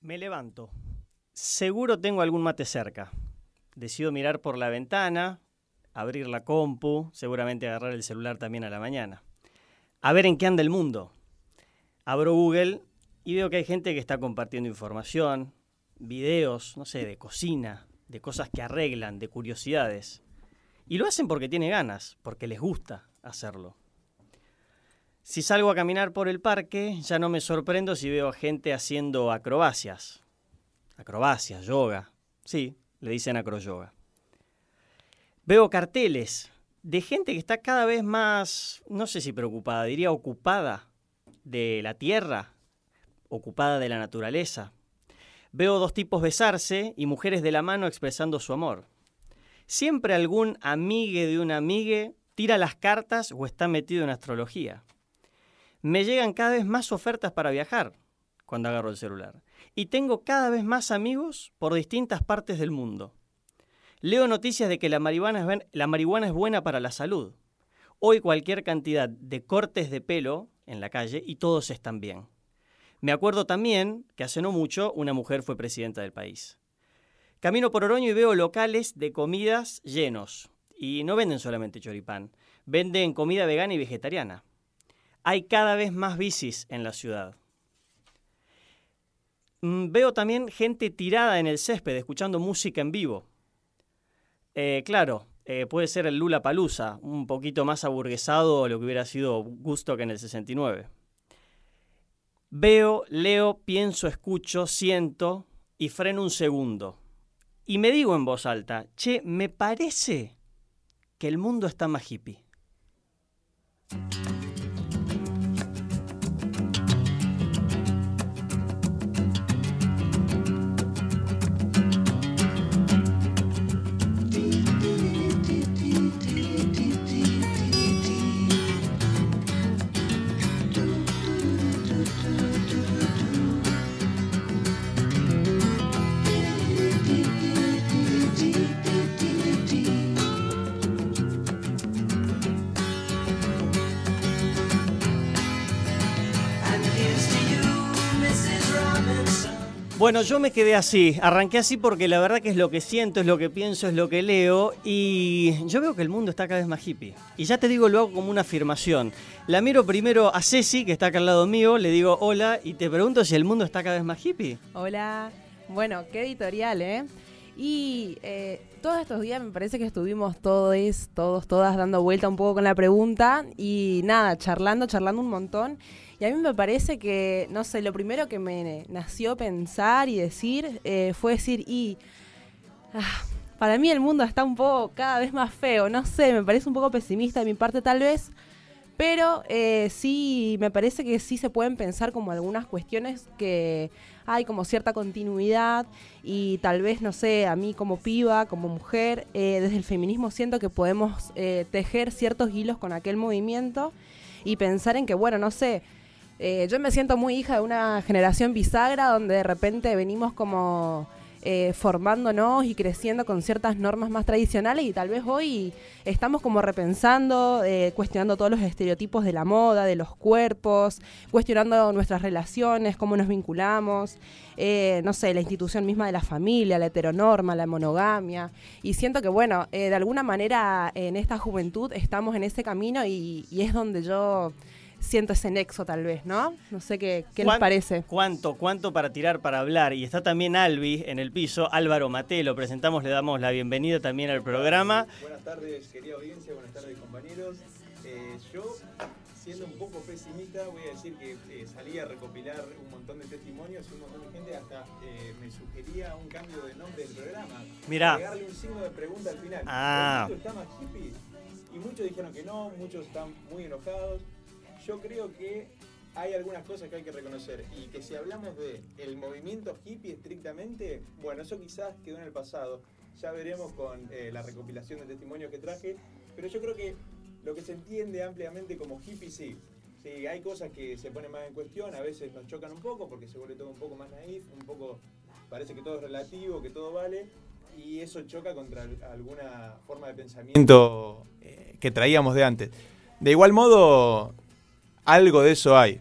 Me levanto. Seguro tengo algún mate cerca. Decido mirar por la ventana, abrir la compu, seguramente agarrar el celular también a la mañana. A ver en qué anda el mundo. Abro Google y veo que hay gente que está compartiendo información, videos, no sé, de cocina, de cosas que arreglan, de curiosidades. Y lo hacen porque tiene ganas, porque les gusta hacerlo. Si salgo a caminar por el parque, ya no me sorprendo si veo a gente haciendo acrobacias. Acrobacias, yoga. Sí, le dicen acroyoga. Veo carteles de gente que está cada vez más, no sé si preocupada, diría ocupada de la tierra, ocupada de la naturaleza. Veo dos tipos besarse y mujeres de la mano expresando su amor. Siempre algún amigue de una amigue tira las cartas o está metido en astrología. Me llegan cada vez más ofertas para viajar cuando agarro el celular. Y tengo cada vez más amigos por distintas partes del mundo. Leo noticias de que la marihuana, es, buena para la salud. Hoy cualquier cantidad de cortes de pelo en la calle y todos están bien. Me acuerdo también que hace no mucho una mujer fue presidenta del país. Camino por Oroño y veo locales de comidas llenos. Y no venden solamente choripán, venden comida vegana y vegetariana. Hay cada vez más bicis en la ciudad. Mm, veo también gente tirada en el césped escuchando música en vivo. Eh, claro, eh, puede ser el Lula Palusa, un poquito más aburguesado lo que hubiera sido Gusto que en el 69. Veo, leo, pienso, escucho, siento y freno un segundo. Y me digo en voz alta, che, me parece que el mundo está más hippie. Bueno, yo me quedé así, arranqué así porque la verdad que es lo que siento, es lo que pienso, es lo que leo y yo veo que el mundo está cada vez más hippie. Y ya te digo, lo hago como una afirmación. La miro primero a Ceci, que está acá al lado mío, le digo hola y te pregunto si el mundo está cada vez más hippie. Hola, bueno, qué editorial, ¿eh? Y eh, todos estos días me parece que estuvimos todos, todos, todas dando vuelta un poco con la pregunta y nada, charlando, charlando un montón. Y a mí me parece que, no sé, lo primero que me nació pensar y decir eh, fue decir, y ah, para mí el mundo está un poco cada vez más feo, no sé, me parece un poco pesimista de mi parte tal vez, pero eh, sí, me parece que sí se pueden pensar como algunas cuestiones que hay como cierta continuidad y tal vez, no sé, a mí como piba, como mujer, eh, desde el feminismo siento que podemos tejer ciertos hilos con aquel movimiento y pensar en que, bueno, no sé, eh, yo me siento muy hija de una generación bisagra donde de repente venimos como eh, formándonos y creciendo con ciertas normas más tradicionales y tal vez hoy estamos como repensando, eh, cuestionando todos los estereotipos de la moda, de los cuerpos, cuestionando nuestras relaciones, cómo nos vinculamos, no sé, la institución misma de la familia, la heteronorma, la monogamia. Y siento que, bueno, de alguna manera en esta juventud estamos en ese camino y es donde yo siento ese nexo tal vez, ¿no? No sé qué, qué les parece. ¿Cuánto, cuánto para tirar, para hablar? Y está también Albi en el piso, Álvaro Mate, lo presentamos, le damos la bienvenida también al programa. Buenas tardes, querida audiencia, buenas tardes, compañeros. Eh, yo, siendo un poco pesimista, voy a decir que eh, salí a recopilar un montón de testimonios y un montón de gente hasta eh, me sugería un cambio de nombre del programa. Mirá. Pegarle un signo de pregunta al final. Ah. está más hippie? Y muchos dijeron que no, muchos están muy enojados yo creo que hay algunas cosas que hay que reconocer y que si hablamos de el movimiento hippie estrictamente, bueno, eso quizás quedó en el pasado. Ya veremos con eh, la recopilación de testimonios que traje, pero yo creo que lo que se entiende ampliamente como hippie sí. Sí, hay cosas que se ponen más en cuestión, a veces nos chocan un poco porque se vuelve todo un poco más naif, un poco parece que todo es relativo, que todo vale, y eso choca contra alguna forma de pensamiento eh, que traíamos de antes. De igual modo, algo de eso hay.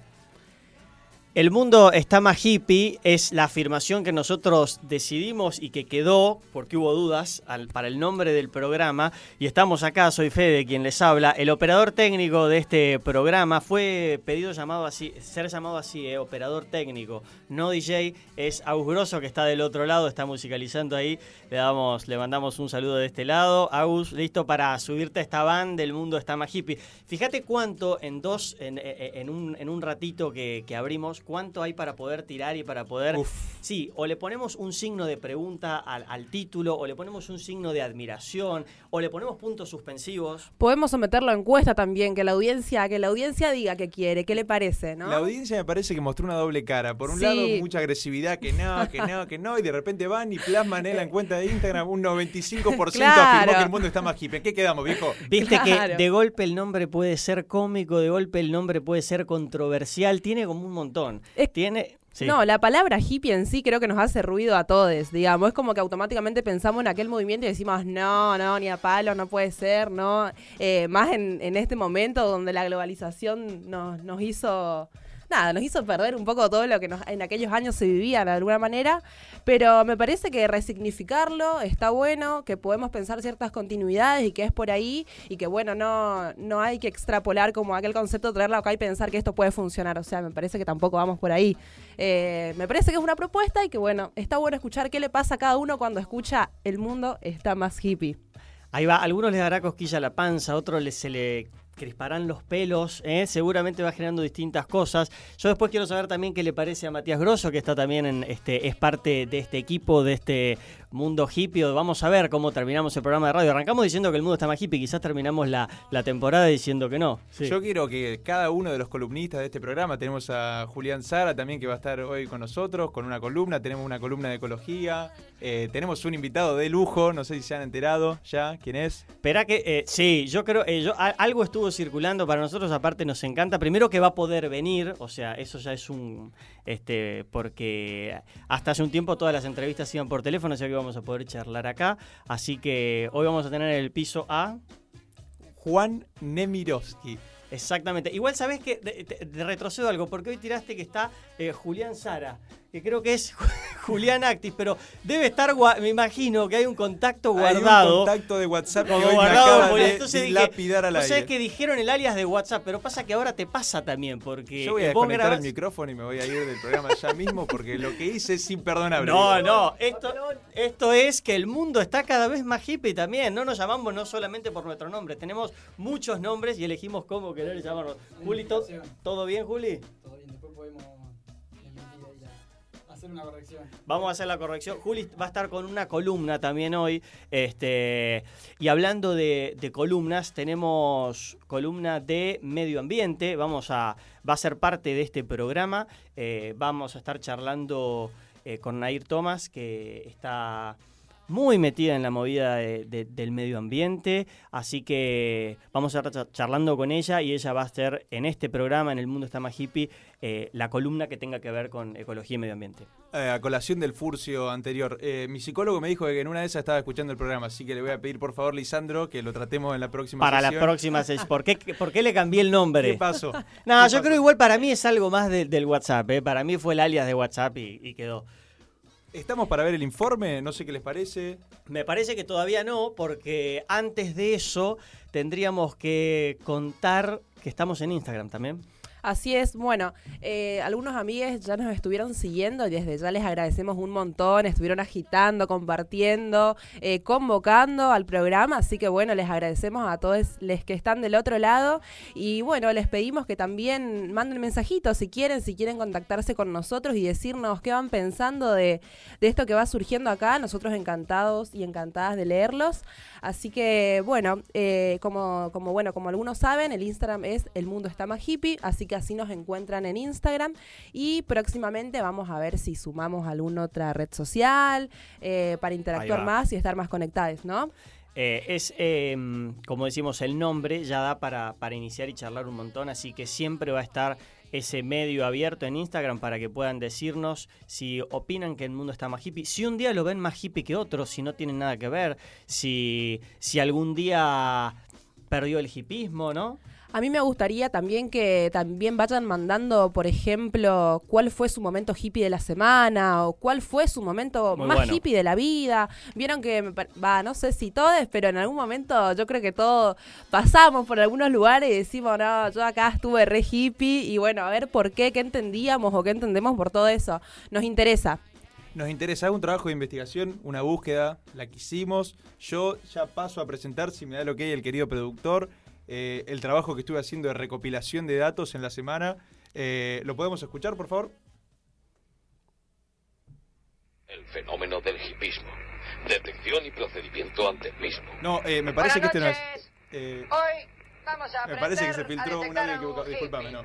El mundo está más hippie es la afirmación que nosotros decidimos y que quedó, porque hubo dudas, para el nombre del programa. Y estamos acá, soy Fede, quien les habla. El operador técnico de este programa fue pedido llamado así, ser llamado así, eh, operador técnico, no DJ. Es Agus Grosso, que está del otro lado, está musicalizando ahí. Le, damos, le mandamos un saludo de este lado. Agus, listo para subirte a esta van del mundo está más hippie. Fíjate cuánto en dos, en, en, un, en un ratito que abrimos cuánto hay para poder tirar y para poder... Sí, o le ponemos un signo de pregunta al, título, o le ponemos un signo de admiración, o le ponemos puntos suspensivos. Podemos someterlo a encuesta también, que la audiencia, que la audiencia diga qué quiere, qué le parece, ¿no? La audiencia me parece que mostró una doble cara. Por un lado, mucha agresividad, que no, que no, que no, y de repente van y plasman en la cuenta de Instagram un 95% afirmó que el mundo está más hippie. qué quedamos, viejo? Viste que de golpe el nombre puede ser cómico, de golpe el nombre puede ser controversial, tiene como un montón tiene. No, la palabra hippie en sí creo que nos hace ruido a todos, digamos. Es como que automáticamente pensamos en aquel movimiento y decimos, no, no, ni a palo, no puede ser, no. Eh, más en, en, este momento donde la globalización nos, nos hizo nada, nos hizo perder un poco todo lo que en aquellos años se vivía de alguna manera, pero me parece que resignificarlo está bueno, que podemos pensar ciertas continuidades y que es por ahí y que bueno, no, no hay que extrapolar como aquel concepto, traerlo acá y pensar que esto puede funcionar, o sea, me parece que tampoco vamos por ahí. Eh, me parece que es una propuesta y que bueno, está bueno escuchar qué le pasa a cada uno cuando escucha el mundo está más hippie. Ahí va, a algunos les dará cosquilla la panza, a otros les, se le crisparán los pelos, ¿eh? seguramente va generando distintas cosas. Yo después quiero saber también qué le parece a Matías Grosso, que está también en este, es parte de este equipo, de este mundo hippie. Vamos a ver cómo terminamos el programa de radio. Arrancamos diciendo que el mundo está más hippie, quizás terminamos la, la temporada diciendo que no. Yo quiero que cada uno de los columnistas de este programa, tenemos a Julián Sara también que va a estar hoy con nosotros, con una columna, tenemos una columna de ecología, eh, tenemos un invitado de lujo, no sé si se han enterado ya, ¿quién es? Espera que, eh, sí, yo creo, eh, yo, algo estuvo circulando para nosotros, aparte nos encanta, primero que va a poder venir, o sea, eso ya es un, este, porque hasta hace un tiempo todas las entrevistas iban por teléfono, sea que vamos a poder charlar acá. Así que hoy vamos a tener el piso a Juan Nemirovsky. Exactamente. Igual sabes que retrocedo algo, porque hoy tiraste que está eh, Julián Sara que creo que es Julián Actis, pero debe estar, me imagino que hay un contacto guardado. un contacto de WhatsApp que hoy guardado, me acaba de lapidar al aire. O sea, que dijeron el alias de WhatsApp, pero pasa que ahora te pasa también, porque Yo voy a desconectar el micrófono y me voy a ir del programa ya mismo, porque lo que hice es imperdonable. No, no, esto, esto es que el mundo está cada vez más hippie también, no nos llamamos no solamente por nuestro nombre, tenemos muchos nombres y elegimos cómo querer llamarnos. Juli, ¿todo bien, Juli? Todo bien, después podemos Vamos a hacer la corrección. Juli va a estar con una columna también hoy. Este, y hablando de, columnas, tenemos columna de medio ambiente. Vamos a, va a ser parte de este programa. Eh, vamos a estar charlando eh, con Nair Thomas, que está muy metida en la movida del medio ambiente, así que vamos a estar charlando con ella y ella va a ser en este programa, en El Mundo está más hippie, eh, la columna que tenga que ver con ecología y medio ambiente. Eh, a colación del furcio anterior, eh, mi psicólogo me dijo que en una de esas estaba escuchando el programa, así que le voy a pedir por favor, Lisandro, que lo tratemos en la próxima Para la próxima sesión. ¿Por qué, ¿Por qué le cambié el nombre? ¿Qué pasó? No, yo creo igual para mí es algo más del WhatsApp, para mí fue el alias de WhatsApp y quedó. ¿Estamos para ver el informe? No sé qué les parece. Me parece que todavía no, porque antes de eso tendríamos que contar que estamos en Instagram también. Así es, bueno, eh, algunos amigos ya nos estuvieron siguiendo y desde ya les agradecemos un montón, estuvieron agitando, compartiendo, eh, convocando al programa, así que bueno, les agradecemos a todos los que están del otro lado y bueno, les pedimos que también manden mensajitos si quieren, si quieren contactarse con nosotros y decirnos qué van pensando de, de esto que va surgiendo acá, nosotros encantados y encantadas de leerlos. Así que, bueno, eh, como, como, bueno, como algunos saben, el Instagram es El Mundo Está Más Hippie, así que así nos encuentran en Instagram. Y próximamente vamos a ver si sumamos alguna otra red social eh, para interactuar más y estar más conectados, ¿no? Eh, es, em, como decimos, el nombre ya da para, para iniciar y charlar un montón, así que siempre va a estar ese medio abierto en Instagram para que puedan decirnos si opinan que el mundo está más hippie, si un día lo ven más hippie que otro, si no tienen nada que ver, si, si algún día perdió el hippismo, ¿no? A mí me gustaría también que también vayan mandando, por ejemplo, cuál fue su momento hippie de la semana o cuál fue su momento Muy más bueno. hippie de la vida. Vieron que, va, no sé si todos, pero en algún momento yo creo que todos pasamos por algunos lugares y decimos, no, yo acá estuve re hippie y bueno, a ver por qué, qué entendíamos o qué entendemos por todo eso. Nos interesa. Nos interesa un trabajo de investigación, una búsqueda, la que hicimos. Yo ya paso a presentar, si me da lo que hay el querido productor, eh, el trabajo que estuve haciendo de recopilación de datos en la semana. Eh, ¿Lo podemos escuchar, por favor? El fenómeno del hipismo. Detección y procedimiento ante el mismo. No, eh, me parece que este no es. eh, Hoy vamos a me parece que se filtró un audio equivocado. un Disculpame, no.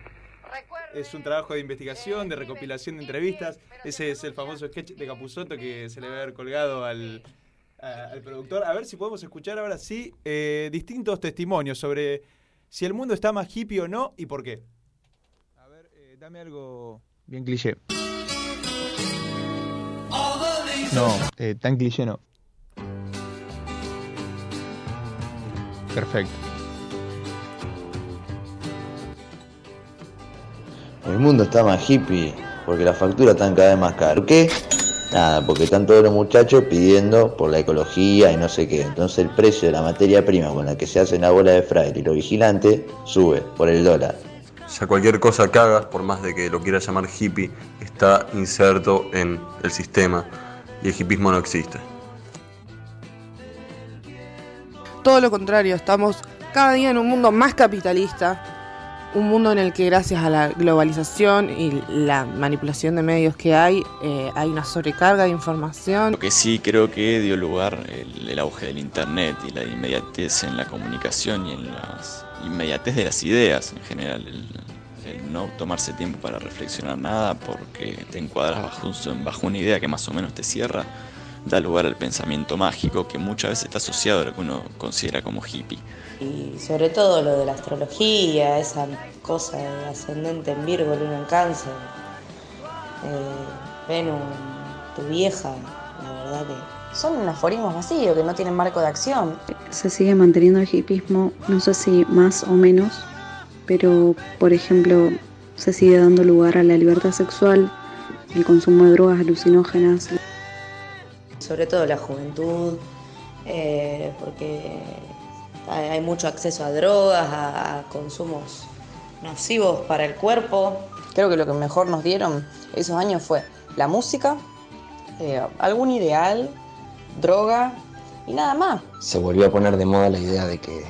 Es un trabajo de investigación, de recopilación de entrevistas. Ese se es el famoso sketch de Capuzoto que se le debe haber colgado al, a- al productor. A ver si podemos escuchar ahora sí eh, distintos testimonios sobre si el mundo está más hippie o no y por qué. A ver, eh, dame algo bien cliché. No, eh, tan cliché no. Perfecto. El mundo está más hippie porque las facturas están cada vez más caras. ¿Por qué? Nada, porque están todos los muchachos pidiendo por la ecología y no sé qué. Entonces el precio de la materia prima con la que se hacen la bola de fraile y los vigilantes sube por el dólar. Ya cualquier cosa que hagas, por más de que lo quieras llamar hippie, está inserto en el sistema y el hippismo no existe. Todo lo contrario, estamos cada día en un mundo más capitalista, un mundo en el que gracias a la globalización y la manipulación de medios que hay, eh, hay una sobrecarga de información. Lo que sí creo que dio lugar el, el auge del internet y la inmediatez en la comunicación y en la inmediatez de las ideas en general. El, el no tomarse tiempo para reflexionar nada porque te encuadras bajo, bajo una idea que más o menos te cierra, da lugar al pensamiento mágico que muchas veces está asociado a lo que uno considera como hippie. Y sobre todo lo de la astrología, esa cosa de ascendente en Virgo, luna en cáncer, eh, Venus, tu vieja, la verdad que son aforismos vacíos que no tienen marco de acción. Se sigue manteniendo el hipismo, no sé si más o menos, pero por ejemplo se sigue dando lugar a la libertad sexual, el consumo de drogas alucinógenas, sobre todo la juventud, eh, porque hay mucho acceso a drogas, a, a consumos nocivos para el cuerpo. Creo que lo que mejor nos dieron esos años fue la música, eh, algún ideal, droga y nada más. se volvió a poner de moda la idea de que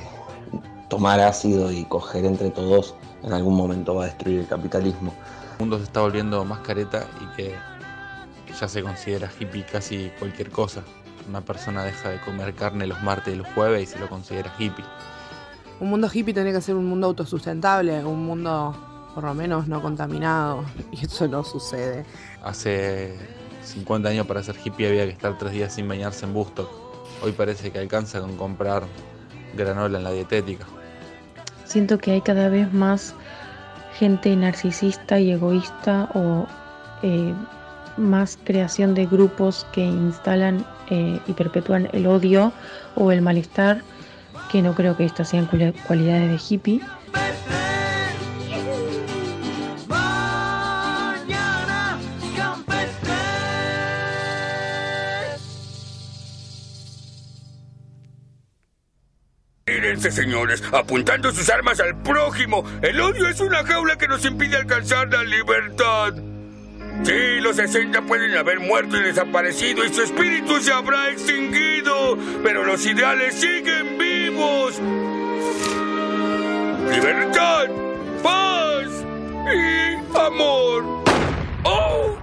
tomar ácido y coger entre todos en algún momento va a destruir el capitalismo. El mundo se está volviendo más careta y que ya se considera hippie casi cualquier cosa. Una persona deja de comer carne los martes y los jueves y se lo considera hippie. Un mundo hippie tiene que ser un mundo autosustentable, un mundo por lo menos no contaminado, y eso no sucede. Hace 50 años para ser hippie había que estar tres días sin bañarse en Bustock. Hoy parece que alcanza con comprar granola en la dietética. Siento que hay cada vez más gente narcisista y egoísta o eh, más creación de grupos que instalan eh, y perpetúan el odio o el malestar, que no creo que estas sean cuali- cualidades de hippie. Señores, apuntando sus armas al prójimo. El odio es una jaula que nos impide alcanzar la libertad. Sí, los 60 pueden haber muerto y desaparecido y su espíritu se habrá extinguido, pero los ideales siguen vivos. Libertad, paz y amor. ¡Oh!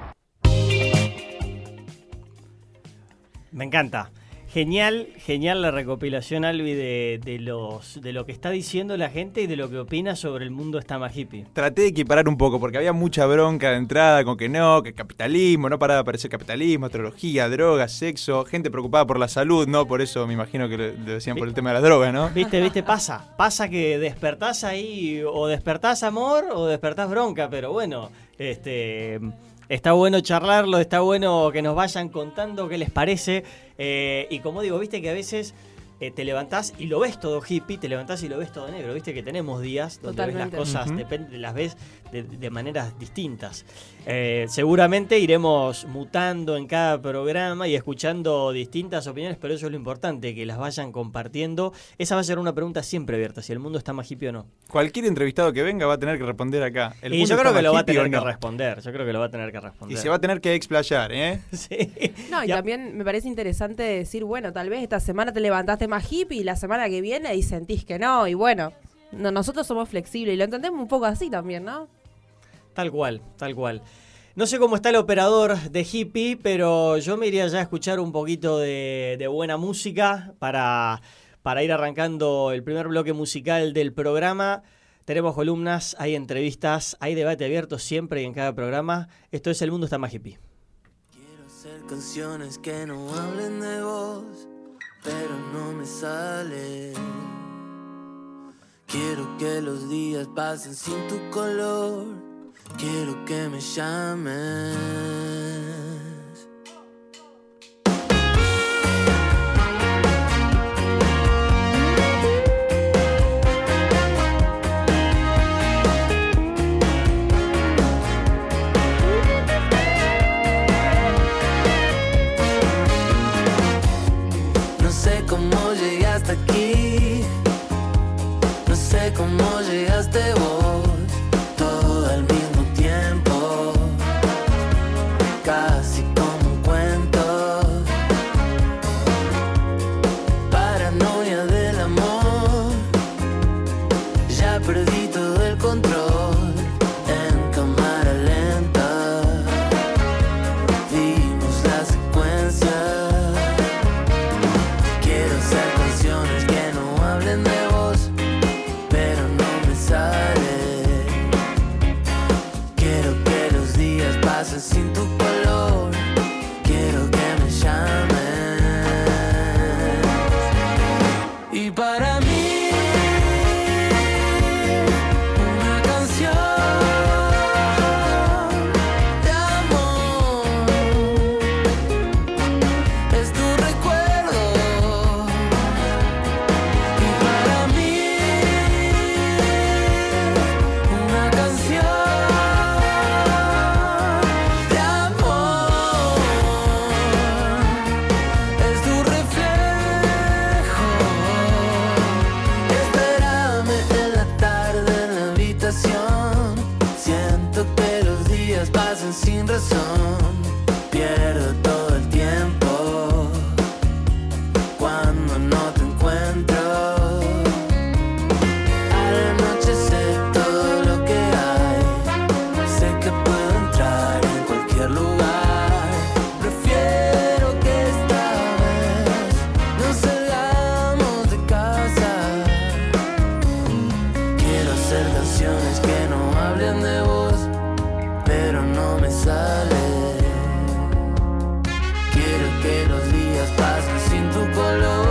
Me encanta. Genial, genial la recopilación, Albi, de, de los, de lo que está diciendo la gente y de lo que opina sobre el mundo está más hippie. Traté de equiparar un poco porque había mucha bronca de entrada con que no, que capitalismo, no paraba de aparecer capitalismo, astrología, drogas, sexo, gente preocupada por la salud, ¿no? Por eso me imagino que lo, lo decían por el tema de las drogas, ¿no? Viste, viste, pasa. Pasa que despertás ahí, o despertás amor o despertás bronca, pero bueno, este. Está bueno charlarlo, está bueno que nos vayan contando qué les parece. eh, y como digo, viste que a veces eh, te levantás y lo ves todo hippie, te levantás y lo ves todo negro. Viste que tenemos días donde ves las cosas, Ujú. depende- las ves de, de maneras distintas. Eh, seguramente iremos mutando en cada programa y escuchando distintas opiniones, pero eso es lo importante, que las vayan compartiendo. Esa va a ser una pregunta siempre abierta, si el mundo está más hippie o no. Cualquier entrevistado que venga va a tener que responder acá. ¿El y mundo yo creo que lo va a tener que responder, yo creo que lo va a tener que responder. Y se va a tener que explayar, ¿eh? No, y también me parece interesante decir, bueno, tal vez esta semana te levantaste más hippie y la semana que viene y sentís que no. Y bueno, no, nosotros somos flexibles y lo entendemos un poco así también, ¿no? Tal cual, tal cual. No sé cómo está el operador de hippie, pero yo me iría ya a escuchar un poquito de, de buena música para, para ir arrancando el primer bloque musical del programa. Tenemos columnas, hay entrevistas, hay debate abierto siempre y en cada programa. Esto es El Mundo está más hippie. hacer canciones que no hablen de vos, pero no me sale. Quiero que los días pasen sin tu color, quiero que me llames. Días pasen sin tu color.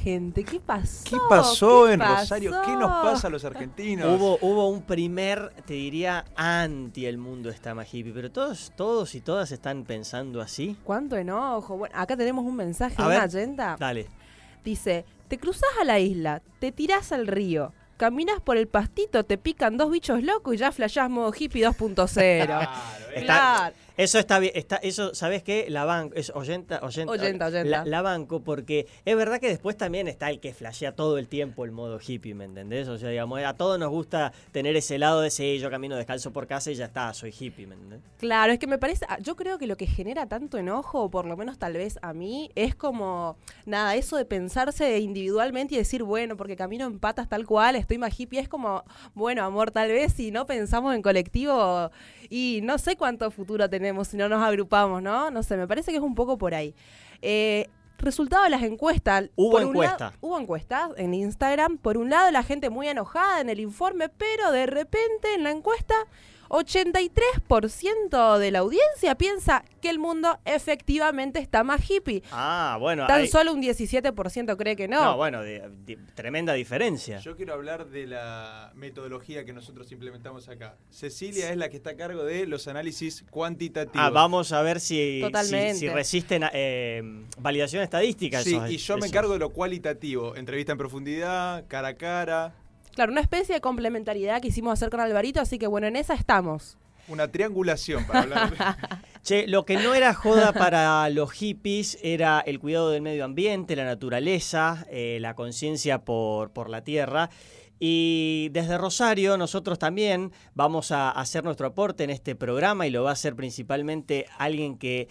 Gente. ¿Qué pasó? ¿Qué pasó ¿Qué en Rosario? ¿Qué nos pasa a los argentinos? Hubo, hubo un primer, te diría, anti el mundo está más hippie, pero todos, todos y todas están pensando así. ¿Cuánto enojo? Bueno, acá tenemos un mensaje de una oyenta. Dale. Dice, te cruzas a la isla, te tirás al río, caminas por el pastito, te pican dos bichos locos y ya flashás modo hippie 2.0. Está- Claro. Eso está bien, está, eso, ¿sabes qué? La banco, es oyenta, oyenta, Oyenta, oyenta. La, la banco porque es verdad que después también está el que flashea todo el tiempo el modo hippie, ¿me entendés? O sea, digamos, a todos nos gusta tener ese lado de ese yo camino descalzo por casa y ya está, soy hippie, ¿me entendés? Claro, es que me parece, ah, yo creo que lo que genera tanto enojo, o por lo menos tal vez a mí, es como, nada, eso de pensarse individualmente y decir, bueno, porque camino en patas tal cual, estoy más hippie, es como, bueno, amor, tal vez si no pensamos en colectivo y no sé cuánto futuro tenemos si no nos agrupamos, ¿no? No sé, me parece que es un poco por ahí. Eh, Resultado de las encuestas. Hubo Por un encuesta. lado- hubo encuestas en Instagram. Por un lado, la gente muy enojada en el informe, pero de repente en la encuesta, 83% de la audiencia piensa que el mundo efectivamente está más hippie. Ah, bueno. Tan hay- solo un 17% cree que no. No, bueno, de- de- tremenda diferencia. Yo quiero hablar de la metodología que nosotros implementamos acá. Cecilia es la que está a cargo de los análisis cuantitativos. Ah, vamos a ver si, si, resisten a- eh, validación estadística. Sí, esos- y yo me encargo de lo cualitativo. Entrevista en profundidad, cara a cara, Claro, una especie de complementariedad que hicimos hacer con Alvarito, así que bueno, en esa estamos. una triangulación para hablar. Che, lo que no era joda para los hippies era el cuidado del medio ambiente, la naturaleza, eh, la conciencia por, por la tierra. Y desde Rosario nosotros también vamos a hacer nuestro aporte en este programa y lo va a hacer principalmente alguien que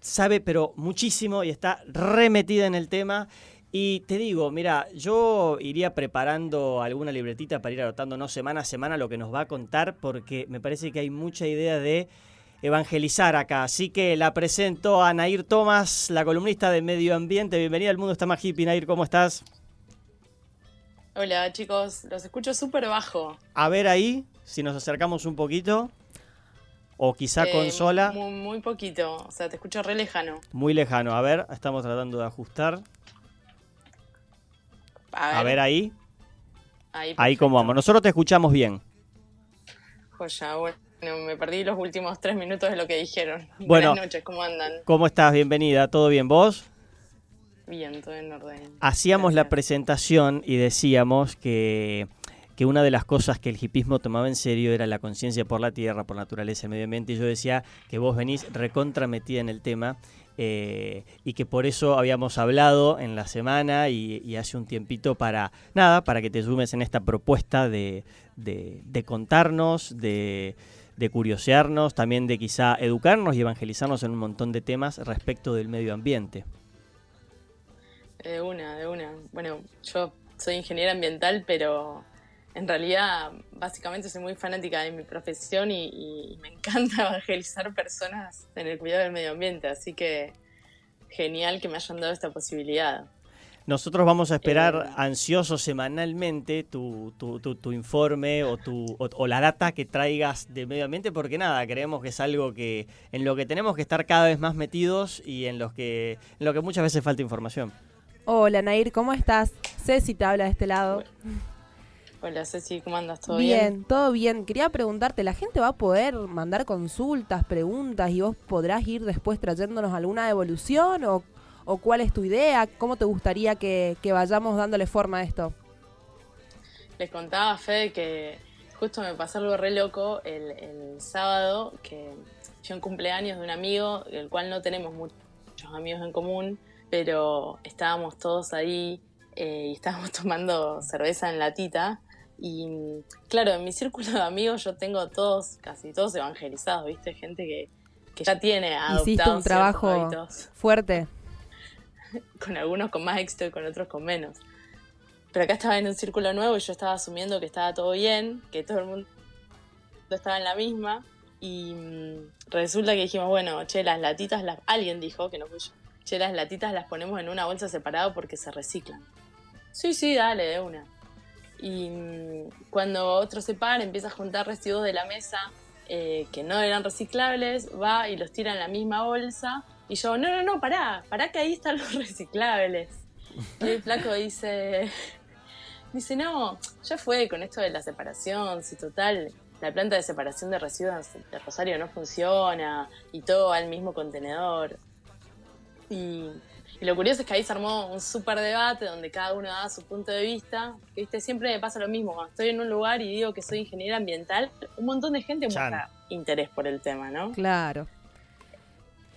sabe pero muchísimo y está remetida en el tema. Y te digo, mira, yo iría preparando alguna libretita para ir anotándonos semana a semana lo que nos va a contar porque me parece que hay mucha idea de evangelizar acá. Así que la presento a Nair Tomás, la columnista de Medio Ambiente. Bienvenida al Mundo Está Más Hippie. Nair, ¿cómo estás? Hola chicos, los escucho súper bajo. A ver ahí, si nos acercamos un poquito. O quizá Eh, consola. Muy, muy poquito, o sea, te escucho re lejano. Muy lejano. A ver, estamos tratando de ajustar. A ver, A ver ahí. ahí, Ahí como vamos. Nosotros te escuchamos bien. joya, bueno, me perdí los últimos tres minutos de lo que dijeron. Bueno. Buenas noches, ¿cómo andan? ¿Cómo estás? Bienvenida. ¿Todo bien vos? Bien, todo en orden. Hacíamos la presentación y decíamos que, que una de las cosas que el hipismo tomaba en serio era la conciencia por la tierra, por naturaleza, el medio ambiente. Y yo decía que vos venís recontra metida en el tema eh, y que por eso habíamos hablado en la semana y, hace un tiempito para, nada, para que te sumes en esta propuesta de, de- de contarnos, de, de curiosearnos, también de quizá educarnos y evangelizarnos en un montón de temas respecto del medio ambiente. De una, de una. Bueno, yo soy ingeniera ambiental, pero en realidad básicamente soy muy fanática de mi profesión y, y me encanta evangelizar personas en el cuidado del medio ambiente, así que genial que me hayan dado esta posibilidad. Nosotros vamos a esperar Eh. ansiosos semanalmente tu, tu, tu- tu informe o, tu, o, o la data que traigas de medio ambiente, porque nada, creemos que es algo que en lo que tenemos que estar cada vez más metidos y en, los que, en lo que muchas veces falta información. Hola Nair, ¿cómo estás? Ceci te habla de este lado. Hola Ceci, ¿cómo andas? ¿Todo bien, bien? todo bien. Quería preguntarte, ¿la gente va a poder mandar consultas, preguntas y vos podrás ir después trayéndonos alguna devolución o, o cuál es tu idea? ¿Cómo te gustaría que, que vayamos dándole forma a esto? Les contaba a Fede que justo me pasó algo re loco el, el sábado, que fue un cumpleaños de un amigo, el cual no tenemos muchos amigos en común, pero estábamos todos ahí eh, y estábamos tomando cerveza en latita. Y mm, claro, en mi círculo de amigos yo tengo todos, casi todos evangelizados, ¿viste? Gente que, que ya tiene adoptado Hiciste un trabajo hábitos fuerte. con algunos con más éxito y con otros con menos. Pero acá estaba en un círculo nuevo y yo estaba asumiendo que estaba todo bien, que todo el mundo estaba en la misma. Y mm, resulta que dijimos, bueno, che, las latitas, las... alguien dijo, que no fui yo, che, las latitas las ponemos en una bolsa separada porque se reciclan. Sí, sí, dale, de una. Y mm, cuando otro se para, empieza a juntar residuos de la mesa eh, que no eran reciclables, va y los tira en la misma bolsa. Y yo, no, no, no, pará, pará que ahí están los reciclables. Y el flaco dice, dice, no, ya fue con esto de la separación, si total, la planta de separación de residuos de Rosario no funciona y todo al mismo contenedor. Y, y lo curioso es que ahí se armó un súper debate donde cada uno daba su punto de vista. Que viste, siempre me pasa lo mismo. Cuando estoy en un lugar y digo que soy ingeniera ambiental, un montón de gente Chan. muestra interés por el tema, ¿no? Claro.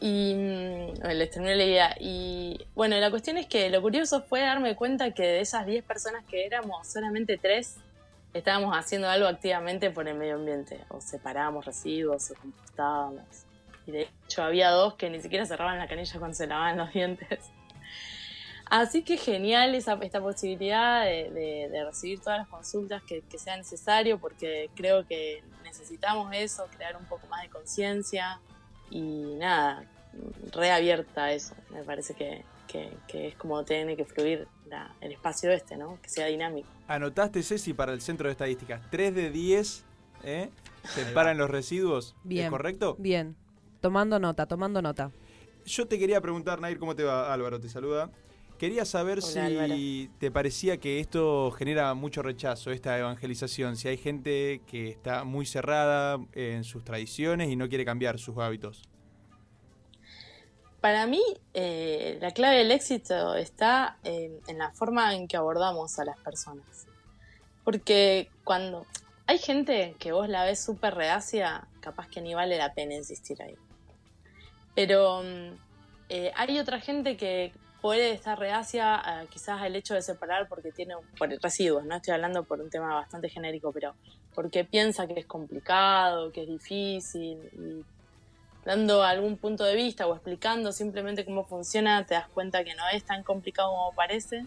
Y mm, bueno, les terminé la idea. Y bueno, la cuestión es que lo curioso fue darme cuenta que de esas 10 personas que éramos, solamente 3 estábamos haciendo algo activamente por el medio ambiente. O separábamos residuos o compostábamos. Y de hecho había dos que ni siquiera cerraban la canilla cuando se lavaban los dientes. Así que genial esa, esta posibilidad de, de- de recibir todas las consultas que, que sea necesario, porque creo que necesitamos eso, crear un poco más de conciencia y nada, reabierta a eso. Me parece que, que- que es como tiene que fluir la- el espacio este, ¿no? Que sea dinámico. Anotaste, Ceci, para el centro de estadísticas. 3 de 10 ¿eh? separan los residuos. Bien. ¿Es correcto? Bien. Tomando nota, tomando nota. Yo te quería preguntar, Nair, ¿cómo te va? Álvaro te saluda. Quería saber Hola, si Álvaro. te parecía que esto genera mucho rechazo, esta evangelización, si hay gente que está muy cerrada en sus tradiciones y no quiere cambiar sus hábitos. Para mí, eh, la clave del éxito está en, en la forma en que abordamos a las personas. Porque cuando hay gente que vos la ves súper reacia, capaz que ni vale la pena insistir ahí. Pero mm, eh, hay otra gente que puede estar reacia a, quizás al hecho de separar porque tiene por residuos, no estoy hablando por un tema bastante genérico, pero porque piensa que es complicado, que es difícil y dando algún punto de vista o explicando simplemente cómo funciona, te das cuenta que no es tan complicado como parece.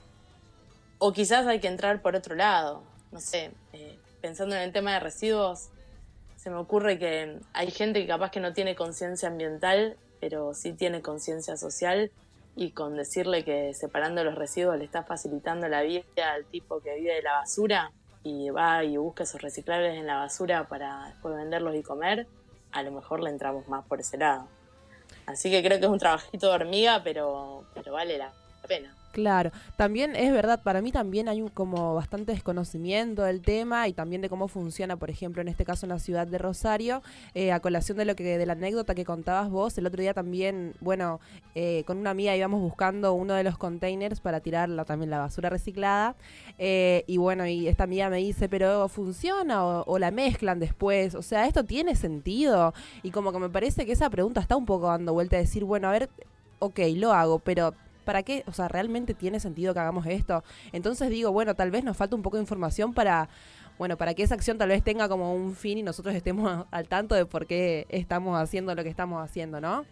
O quizás hay que entrar por otro lado. No sé, eh, pensando en el tema de residuos, se me ocurre que hay gente que capaz que no tiene conciencia ambiental, pero sí tiene conciencia social y con decirle que separando los residuos le está facilitando la vida al tipo que vive de la basura y va y busca esos reciclables en la basura para después venderlos y comer, a lo mejor le entramos más por ese lado. Así que creo que es un trabajito de hormiga, pero, pero vale la pena. Claro, también es verdad, para mí también hay un, como bastante desconocimiento del tema y también de cómo funciona, por ejemplo, en este caso en la ciudad de Rosario, eh, a colación de lo que de la anécdota que contabas vos, el otro día también, bueno, eh, con una amiga íbamos buscando uno de los containers para tirar la- también la basura reciclada eh, y bueno, y esta amiga me dice, pero ¿funciona o, o la mezclan después? O sea, ¿esto tiene sentido? Y como que me parece que esa pregunta está un poco dando vuelta a decir, bueno, a ver, ok, lo hago, pero ¿para qué? O sea, ¿realmente tiene sentido que hagamos esto? Entonces digo, bueno, tal vez nos falta un poco de información para, bueno, para que esa acción tal vez tenga como un fin y nosotros estemos al tanto de por qué estamos haciendo lo que estamos haciendo, ¿no?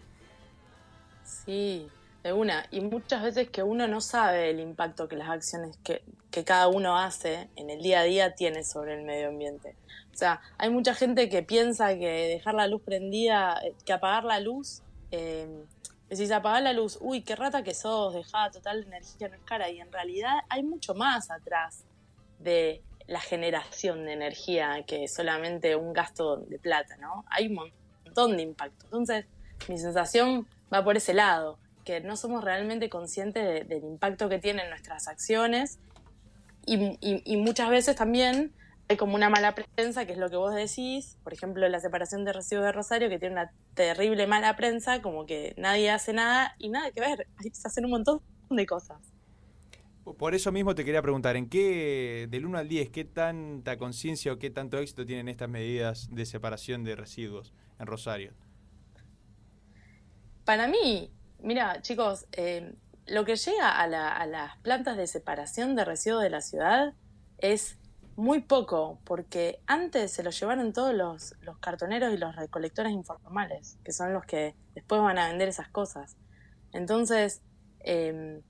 Sí, de una. Y muchas veces que uno no sabe el impacto que las acciones que, que cada uno hace en el día a día tiene sobre el medio ambiente. O sea, hay mucha gente que piensa que dejar la luz prendida, eh, que apagar la luz, eh, decís apagar la luz, uy, qué rata que sos, dejada total energía no es cara. Y en realidad hay mucho más atrás de la generación de energía que solamente un gasto de plata, ¿no? Hay un montón de impacto. Entonces, mi sensación va por ese lado, que no somos realmente conscientes de- del impacto que tienen nuestras acciones y muchas veces también hay como una mala prensa, que es lo que vos decís, por ejemplo, la separación de residuos de Rosario, que tiene una terrible mala prensa, como que nadie hace nada y nada que ver, hay que hacer un montón de cosas. Por eso mismo te quería preguntar, ¿en qué, del 1 al 10, qué tanta conciencia o qué tanto éxito tienen estas medidas de separación de residuos en Rosario? Para mí, mira, chicos, eh, lo que llega a, la- a las plantas de separación de residuos de la ciudad es muy poco, porque antes se lo llevaron todos los, los cartoneros y los recolectores informales, que son los que después van a vender esas cosas. Entonces, eh,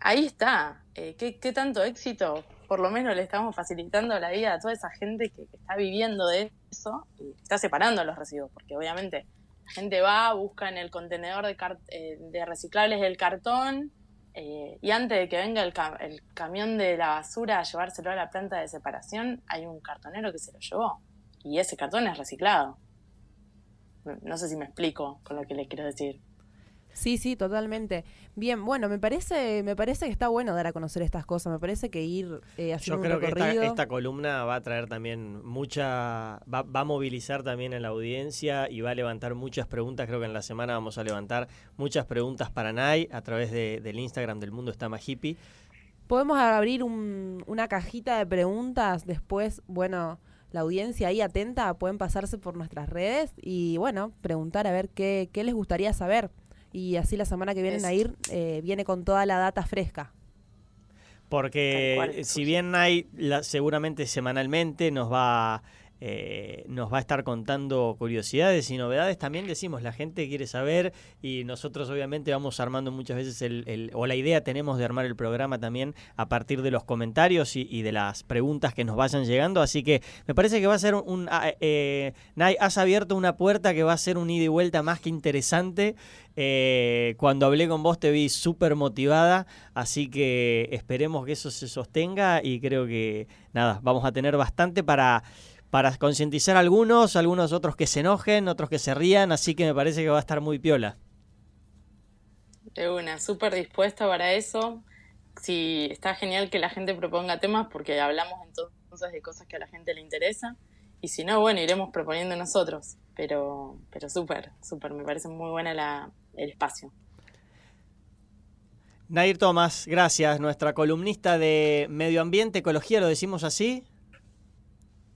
ahí está. Eh, ¿qué, tanto éxito? Por lo menos le estamos facilitando la vida a toda esa gente que, está viviendo de eso y está separando los residuos, porque obviamente la gente va, busca en el contenedor de, eh, de reciclables el cartón eh, y antes de que venga el, ca- el camión de la basura a llevárselo a la planta de separación, hay un cartonero que se lo llevó y ese cartón es reciclado. No- sé si me explico con lo que les quiero decir. Sí, sí, totalmente. Bien, bueno, me parece, me parece que está bueno dar a conocer estas cosas. Me parece que ir eh, haciendo Yo creo un que esta, columna va a traer también mucha, va, va a movilizar también en la audiencia y va a levantar muchas preguntas. Creo que en la semana vamos a levantar muchas preguntas para Nay a través de- del Instagram del Mundo Está Más Hippie. Podemos abrir un- una cajita de preguntas después, bueno, la audiencia ahí atenta, pueden pasarse por nuestras redes y bueno, preguntar a ver qué, qué les gustaría saber. Y así la semana que vienen a ir eh, viene con toda la data fresca. Porque cual. eh, si bien la- seguramente semanalmente nos va, eh, nos va a estar contando curiosidades y novedades, también decimos, la gente quiere saber y nosotros obviamente vamos armando muchas veces el, o la idea tenemos de armar el programa también a partir de los comentarios y, de las preguntas que nos vayan llegando, así que me parece que va a ser un... ah, eh, Nay, has abierto una puerta que va a ser un ida y vuelta más que interesante. Eh, cuando hablé con vos te vi súper motivada, así que esperemos que eso se sostenga y creo que nada, vamos a tener bastante para, para concientizar a algunos, algunos otros que se enojen, otros que se rían, así que me parece que va a estar muy piola. De una, súper dispuesta para eso. Sí, está genial que la gente proponga temas porque hablamos entonces de cosas que a la gente le interesa. Y si no, bueno, iremos proponiendo nosotros. Pero, pero súper, súper, me parece muy buena la, el espacio. Nair Tomás, gracias, nuestra columnista de medio ambiente, ecología, lo decimos así.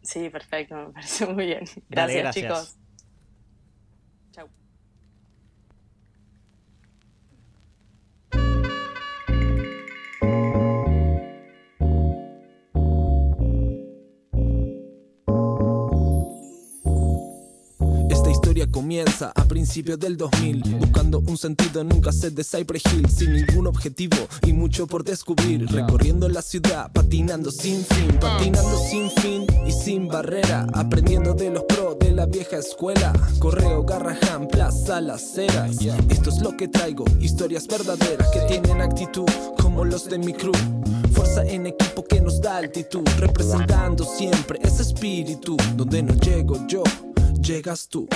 Sí, perfecto, me parece muy bien. Dale, Gracias, gracias. chicos. Historia comienza a principios del 2000 Buscando un sentido en un cassette de Cypress Hill Sin ningún objetivo y mucho por descubrir. Recorriendo la ciudad, patinando sin fin Patinando sin fin y sin barrera. Aprendiendo de los pros de la vieja escuela. Correo, Garrahan, Plaza, Las Heras. Esto es lo que traigo, historias verdaderas Que tienen actitud como los de mi crew. Fuerza en equipo que nos da altitud Representando siempre ese espíritu. Donde no llego yo llegas tú.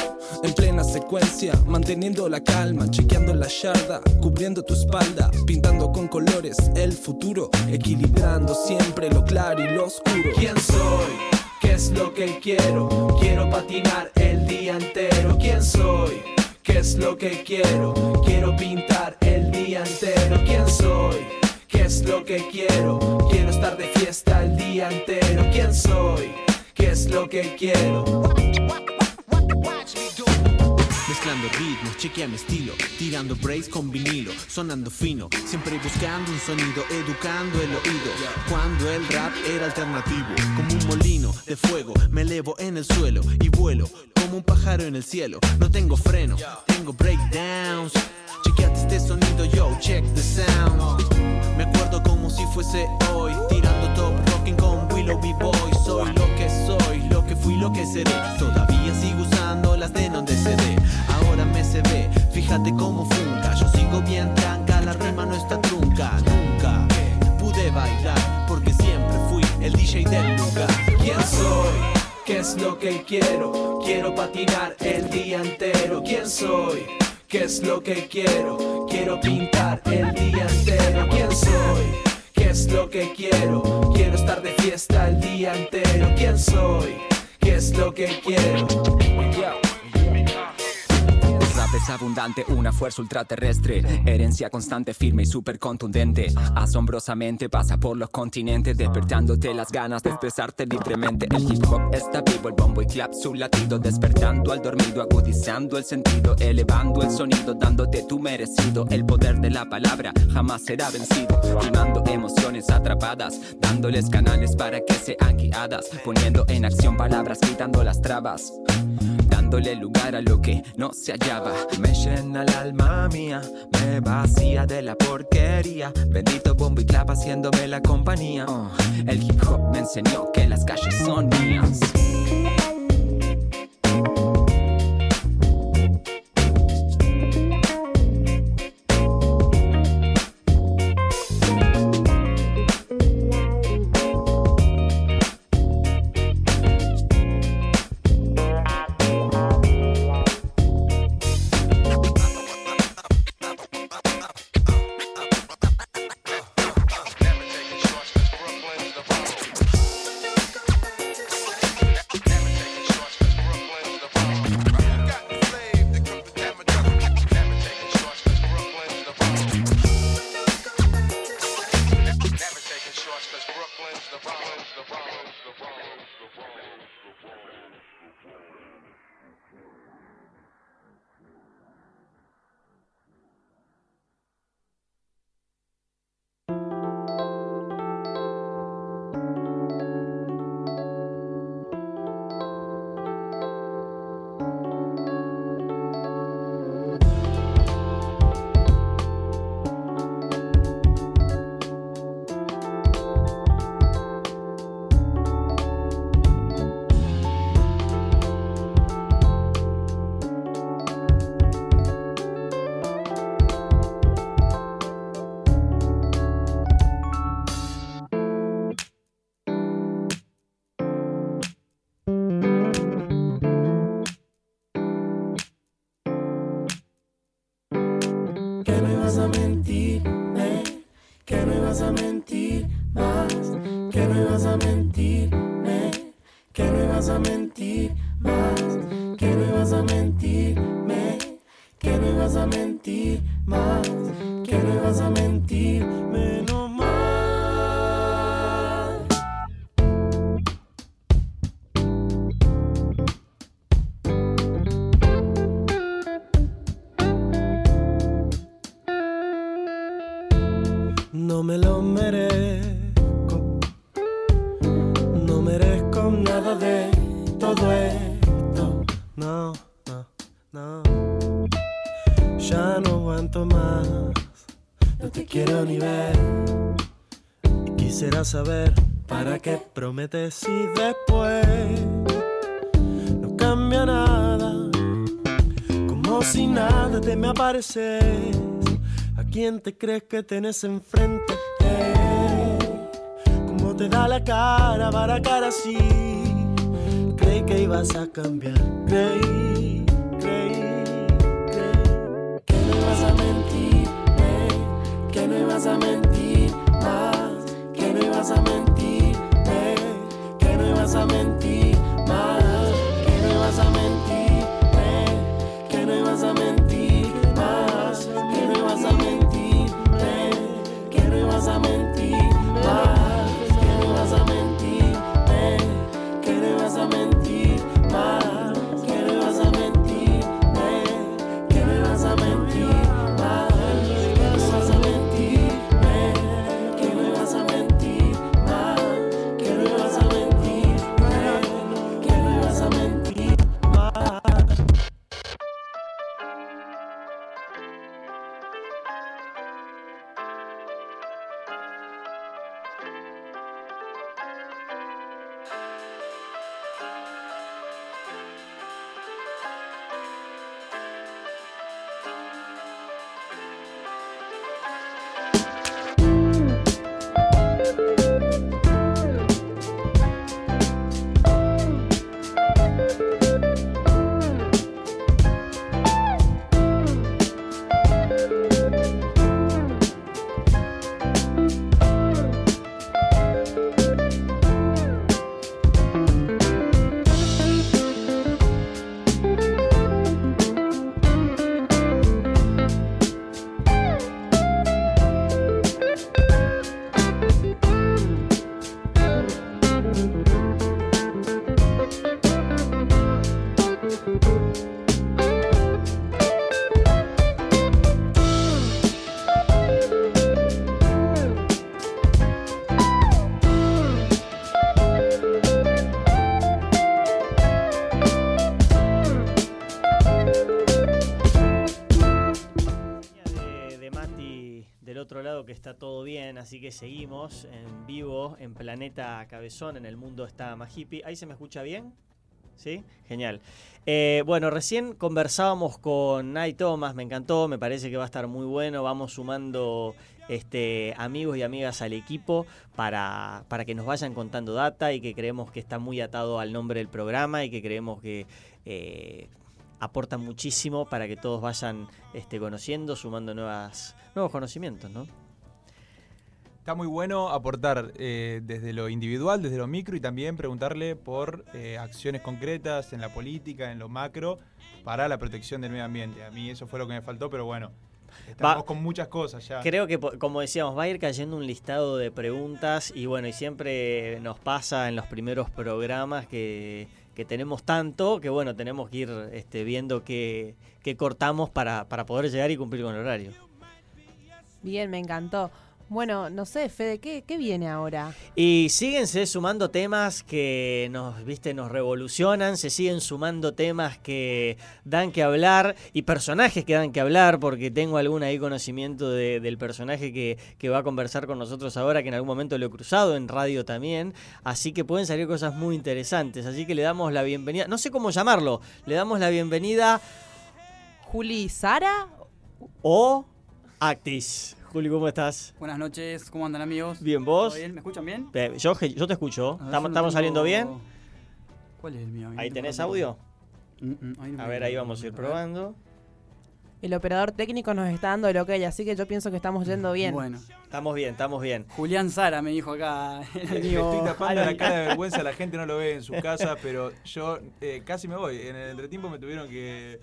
En plena secuencia, manteniendo la calma, chequeando la yarda, cubriendo tu espalda, pintando con colores el futuro, equilibrando siempre lo claro y lo oscuro. ¿Quién soy? ¿Qué es lo que quiero? Quiero patinar el día entero. ¿Quién soy? ¿Qué es lo que quiero? Quiero pintar el día entero. ¿Quién soy? ¿Qué es lo que quiero? Quiero estar de fiesta el día entero. ¿Quién soy? ¿Qué es lo que quiero? Mezclando ritmos, chequea mi estilo, tirando breaks con vinilo, sonando fino, siempre buscando un sonido, educando el oído. Cuando el rap era alternativo, como un molino de fuego, me elevo en el suelo y vuelo como un pájaro en el cielo. No tengo freno, tengo breakdowns. Chequeate este sonido, yo, check the sound. Me acuerdo como si fuese hoy, tirando top rocking con Willow B-Boy. Soy lo que soy, lo fui, lo que seré. Todavía sigo usando las de donde se dé. Ahora me se ve, fíjate cómo funca. Yo sigo bien tranca, la rima no está trunca. Nunca pude bailar porque siempre fui el DJ del lugar. ¿Quién soy? ¿Qué es lo que quiero? Quiero patinar el día entero. ¿Quién soy? ¿Qué es lo que quiero? Quiero pintar el día entero. ¿Quién soy? ¿Qué es lo que quiero? Quiero estar de fiesta el día entero. ¿Quién soy? ¿Qué es lo que quiero? Rap es abundante, una fuerza ultraterrestre. Herencia constante, firme y súper contundente. Asombrosamente pasa por los continentes, despertándote las ganas de expresarte libremente. El hip hop está vivo, el bombo y clap su latido. Despertando al dormido, agudizando el sentido, elevando el sonido, dándote tu merecido. El poder de la palabra jamás será vencido. Rimando emociones atrapadas, dándoles canales para que sean guiadas. Poniendo en acción palabras, quitando las trabas dándole lugar a lo que no se hallaba. Me llena el alma mía, me vacía de la porquería. Bendito bombo y clap haciéndome la compañía. El hip hop me enseñó que las calles son mías. Prometes y después no cambia nada. Como si nada te me apareces. ¿A quién te crees que tenés enfrente? Eh, ¿Cómo te da la cara para cara así? Creí que ibas a cambiar. Creí, creí, creí que no ibas a mentirme, que no ibas a mentir que en vivo en Planeta Cabezón, en el mundo está más hippie. ¿Ahí se me escucha bien? ¿Sí? Genial. Eh, bueno, recién conversábamos con Nay Thomas, me encantó, me parece que va a estar muy bueno. Vamos sumando este, amigos y amigas al equipo para, para que nos vayan contando data y que creemos que está muy atado al nombre del programa y que creemos que eh, aporta muchísimo para que todos vayan este, conociendo, sumando nuevas, nuevos conocimientos, ¿no? Está muy bueno aportar eh, desde lo individual, desde lo micro y también preguntarle por eh, acciones concretas en la política, en lo macro, para la protección del medio ambiente. A mí eso fue lo que me faltó, pero bueno, Estamos Va- con muchas cosas ya. Creo que, como decíamos, va a ir cayendo un listado de preguntas y bueno, y siempre nos pasa en los primeros programas que, que tenemos tanto que bueno, tenemos que ir este, viendo qué, qué cortamos para, para poder llegar y cumplir con el horario. Bien, me encantó. Bueno, no sé, Fede, ¿qué, qué viene ahora? Y síguense sumando temas que nos, viste, nos revolucionan, se siguen sumando temas que dan que hablar y personajes que dan que hablar, porque tengo algún ahí conocimiento de- del personaje que, que va a conversar con nosotros ahora, que en algún momento lo he cruzado en radio también, así que pueden salir cosas muy interesantes, así que le damos la bienvenida, no sé cómo llamarlo, le damos la bienvenida Juli Sara o Actis. Juli, ¿cómo estás? Buenas noches, ¿cómo andan amigos? Bien, ¿vos? ¿Todo bien? ¿Me escuchan bien? Eh, Yo, yo te escucho, ver, ¿estamos, no saliendo bien? ¿Cuál es el mío? ¿Ahí tenés tengo audio? Mm, mm, ahí no A ver, ahí vamos a ir probando. El operador técnico nos está dando el ok, así que yo pienso que estamos yendo bien. Bueno. Estamos bien, estamos bien. Julián Sara me dijo acá. el Le amigo estoy tapando la cara de vergüenza, la gente no lo ve en su casa, pero yo eh, casi me voy. En el entretiempo me tuvieron que.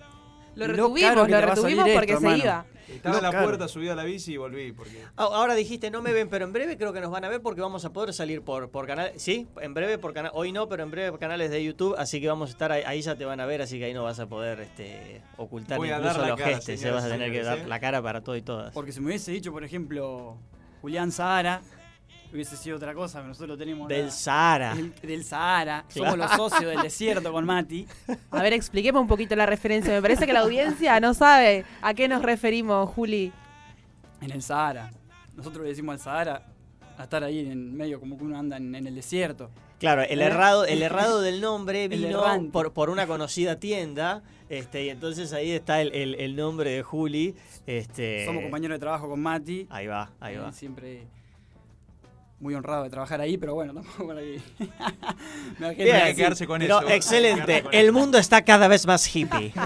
Lo retuvimos, lo retuvimos porque esto, se iba. Estaba en la puerta, subí a la bici y volví. Porque... Ah, Ahora dijiste no me ven, pero en breve creo que nos van a ver porque vamos a poder salir por, por canal. Sí, en breve por canal. Hoy no, pero en breve por canales de YouTube. Así que vamos a estar ahí, ahí ya te van a ver, así que ahí no vas a poder este, ocultar Voy a incluso los cara, gestos. Se señoras vas a tener que dar ¿eh? la cara para todo y todas. Porque si me hubiese dicho, por ejemplo, Julián Sahara, hubiese sido otra cosa, pero nosotros tenemos. Del la- Sahara. el- del Sahara. Claro. Somos los socios del desierto con Mati. A ver, expliquemos un poquito la referencia. Me parece que la audiencia no sabe a qué nos referimos, Juli. En el Sahara. Nosotros le decimos al Sahara a estar ahí en medio, como que uno anda en, en el desierto. Claro, el ¿Eh? errado, el errado del nombre vino por, por una conocida tienda. Este, y entonces ahí está el, el- el nombre de Juli. Este, Somos compañeros de trabajo con Mati. Ahí va, ahí Eh, va. Siempre muy honrado de trabajar ahí, pero bueno, tampoco para que. Me Bien, sí, con pero eso. Excelente. El mundo está cada vez más hippie.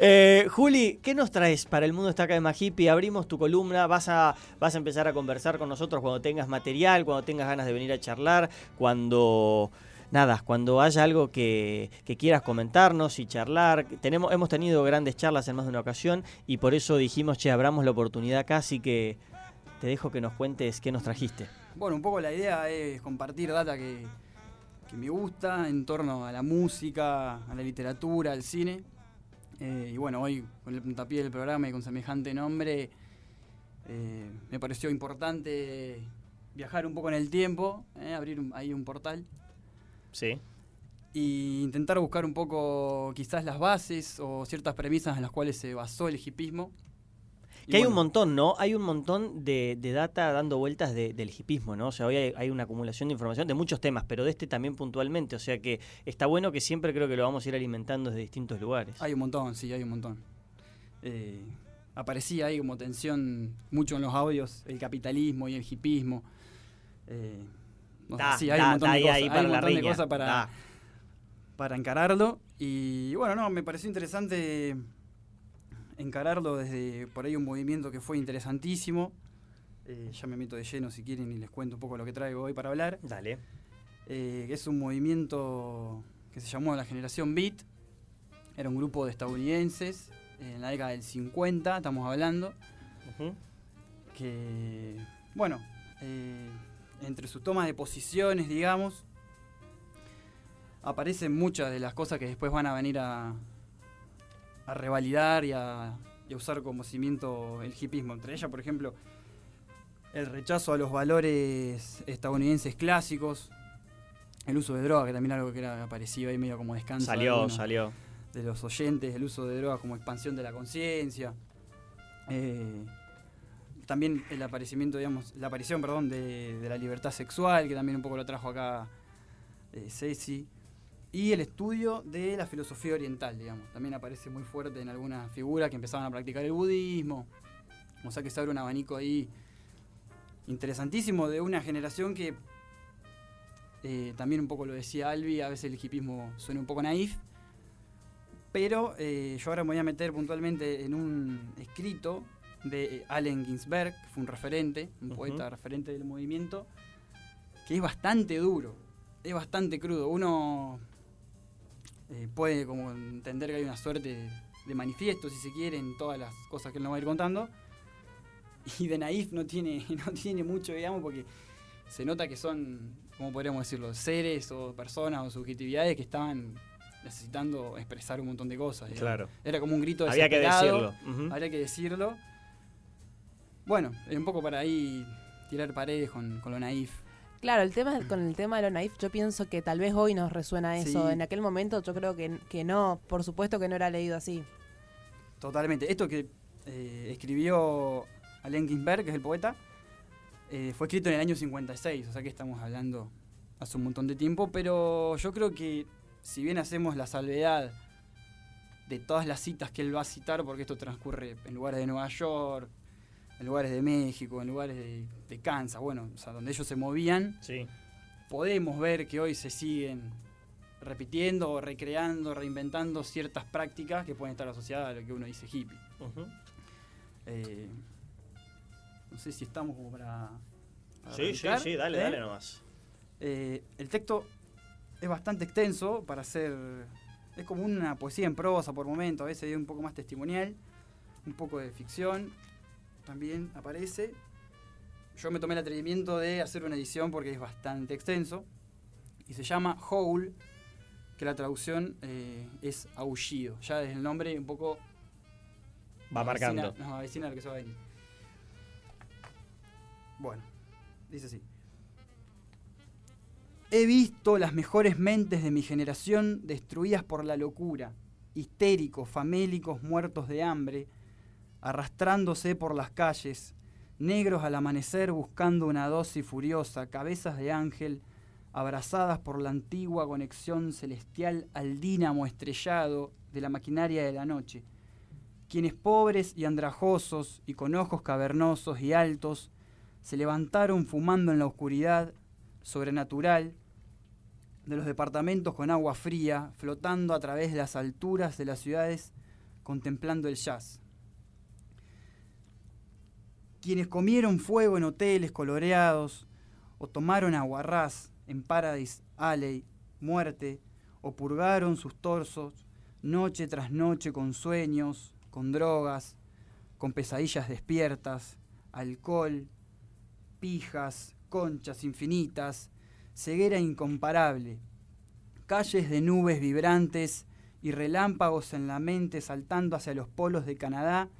Eh, Juli, ¿qué nos traes para El mundo está cada vez más hippie? Abrimos tu columna, vas a, vas a empezar a conversar con nosotros cuando tengas material, cuando tengas ganas de venir a charlar, cuando... Nada, cuando haya algo que, que quieras comentarnos y charlar, tenemos, hemos tenido grandes charlas en más de una ocasión y por eso dijimos, che, abramos la oportunidad acá, así que te dejo que nos cuentes qué nos trajiste. Bueno, un poco la idea es compartir data que, que me gusta en torno a la música, a la literatura, al cine. Eh, y bueno, hoy con el puntapié del programa y con semejante nombre, eh, me pareció importante viajar un poco en el tiempo, eh, abrir un- ahí un portal. Sí. Y intentar buscar un poco quizás las bases o ciertas premisas en las cuales se basó el hipismo. Que hay bueno, un montón, ¿no? Hay un montón de, de data dando vueltas de- del hipismo, ¿no? O sea, hoy hay, hay una acumulación de información de muchos temas, pero de este también puntualmente. O sea que está bueno que siempre creo que lo vamos a ir alimentando desde distintos lugares. Hay un montón, sí, hay un montón. Eh, aparecía ahí como tensión mucho en los audios, el capitalismo y el hipismo. Eh, no sé, Da, sí, hay da, un montón da de cosas, hay un montón de cosas para, para encararlo. Y bueno, no, me pareció interesante encararlo desde por ahí un movimiento que fue interesantísimo. Eh, ya me meto de lleno si quieren y les cuento un poco lo que traigo hoy para hablar. Dale. Eh, que es un movimiento que se llamó la generación Beat. Era un grupo de estadounidenses eh, en la década del 50, estamos hablando. Que, bueno, eh, entre sus tomas de posiciones, digamos, aparecen muchas de las cosas que después van a venir a, a revalidar y a, y a usar como cimiento el hipismo. Entre ellas, por ejemplo, el rechazo a los valores estadounidenses clásicos, el uso de droga, que también algo que era aparecido ahí medio como descanso. de Salió, algunos salió. De los oyentes, el uso de droga como expansión de la conciencia. Eh, también el aparecimiento, digamos, la aparición, perdón, de, de la libertad sexual, que también un poco lo trajo acá eh, Ceci. Y el estudio de la filosofía oriental, digamos. También aparece muy fuerte en algunas figuras que empezaban a practicar el budismo. O sea que se abre un abanico ahí interesantísimo de una generación que eh, también un poco lo decía Albi, a veces el hipismo suena un poco naif, pero eh, yo ahora me voy a meter puntualmente en un escrito de eh, Allen Ginsberg, que fue un referente, un poeta referente del movimiento, que es bastante duro, es bastante crudo. Uno eh, puede como entender que hay una suerte de manifiesto, si se quiere, en todas las cosas que él nos va a ir contando. Y de Naif no tiene, no tiene mucho, digamos, porque se nota que son, ¿cómo podríamos decirlo?, seres o personas o subjetividades que estaban necesitando expresar un montón de cosas. digamos. Claro. Era como un grito Había que decirlo. Ujú. Habría que decirlo. Bueno, es un poco para ahí tirar paredes con, con lo naif. Claro, el tema con el tema de lo naif, yo pienso que tal vez hoy nos resuena eso. Sí. En aquel momento yo creo que, que no, por supuesto que no era leído así. Totalmente. Esto que eh, escribió Allen Ginsberg, que es el poeta, eh, fue escrito en el año 56, o sea que estamos hablando hace un montón de tiempo, pero yo creo que si bien hacemos la salvedad de todas las citas que él va a citar, porque esto transcurre en lugares de Nueva York, en lugares de México, en lugares de, de Kansas, bueno, o sea, donde ellos se movían, podemos ver que hoy se siguen repitiendo recreando, reinventando ciertas prácticas que pueden estar asociadas a lo que uno dice hippie. Eh, no sé si estamos como para... para Sí, sí, sí, dale, ¿eh? dale nomás. Eh, el texto es bastante extenso para ser... Es como una poesía en prosa por momento, a veces es un poco más testimonial, un poco de ficción, también aparece. Yo me tomé el atrevimiento de hacer una edición porque es bastante extenso y se llama Howl, que la traducción eh, es aullido. Ya desde el nombre un poco Va marcando. lo que se va a venir. Bueno, dice así. He visto las mejores mentes de mi generación destruidas por la locura, histéricos, famélicos, muertos de hambre, arrastrándose por las calles, negros al amanecer buscando una dosis furiosa, cabezas de ángel, abrazadas por la antigua conexión celestial al dínamo estrellado de la maquinaria de la noche, quienes pobres y andrajosos y con ojos cavernosos y altos se levantaron fumando en la oscuridad sobrenatural de los departamentos con agua fría, flotando a través de las alturas de las ciudades, contemplando el jazz. Quienes comieron fuego en hoteles coloreados, o tomaron aguarrás en Paradise Alley, muerte, o purgaron sus torsos noche tras noche con sueños, con drogas, con pesadillas despiertas, alcohol, pijas, conchas infinitas, ceguera incomparable, calles de nubes vibrantes y relámpagos en la mente saltando hacia los polos de Canadá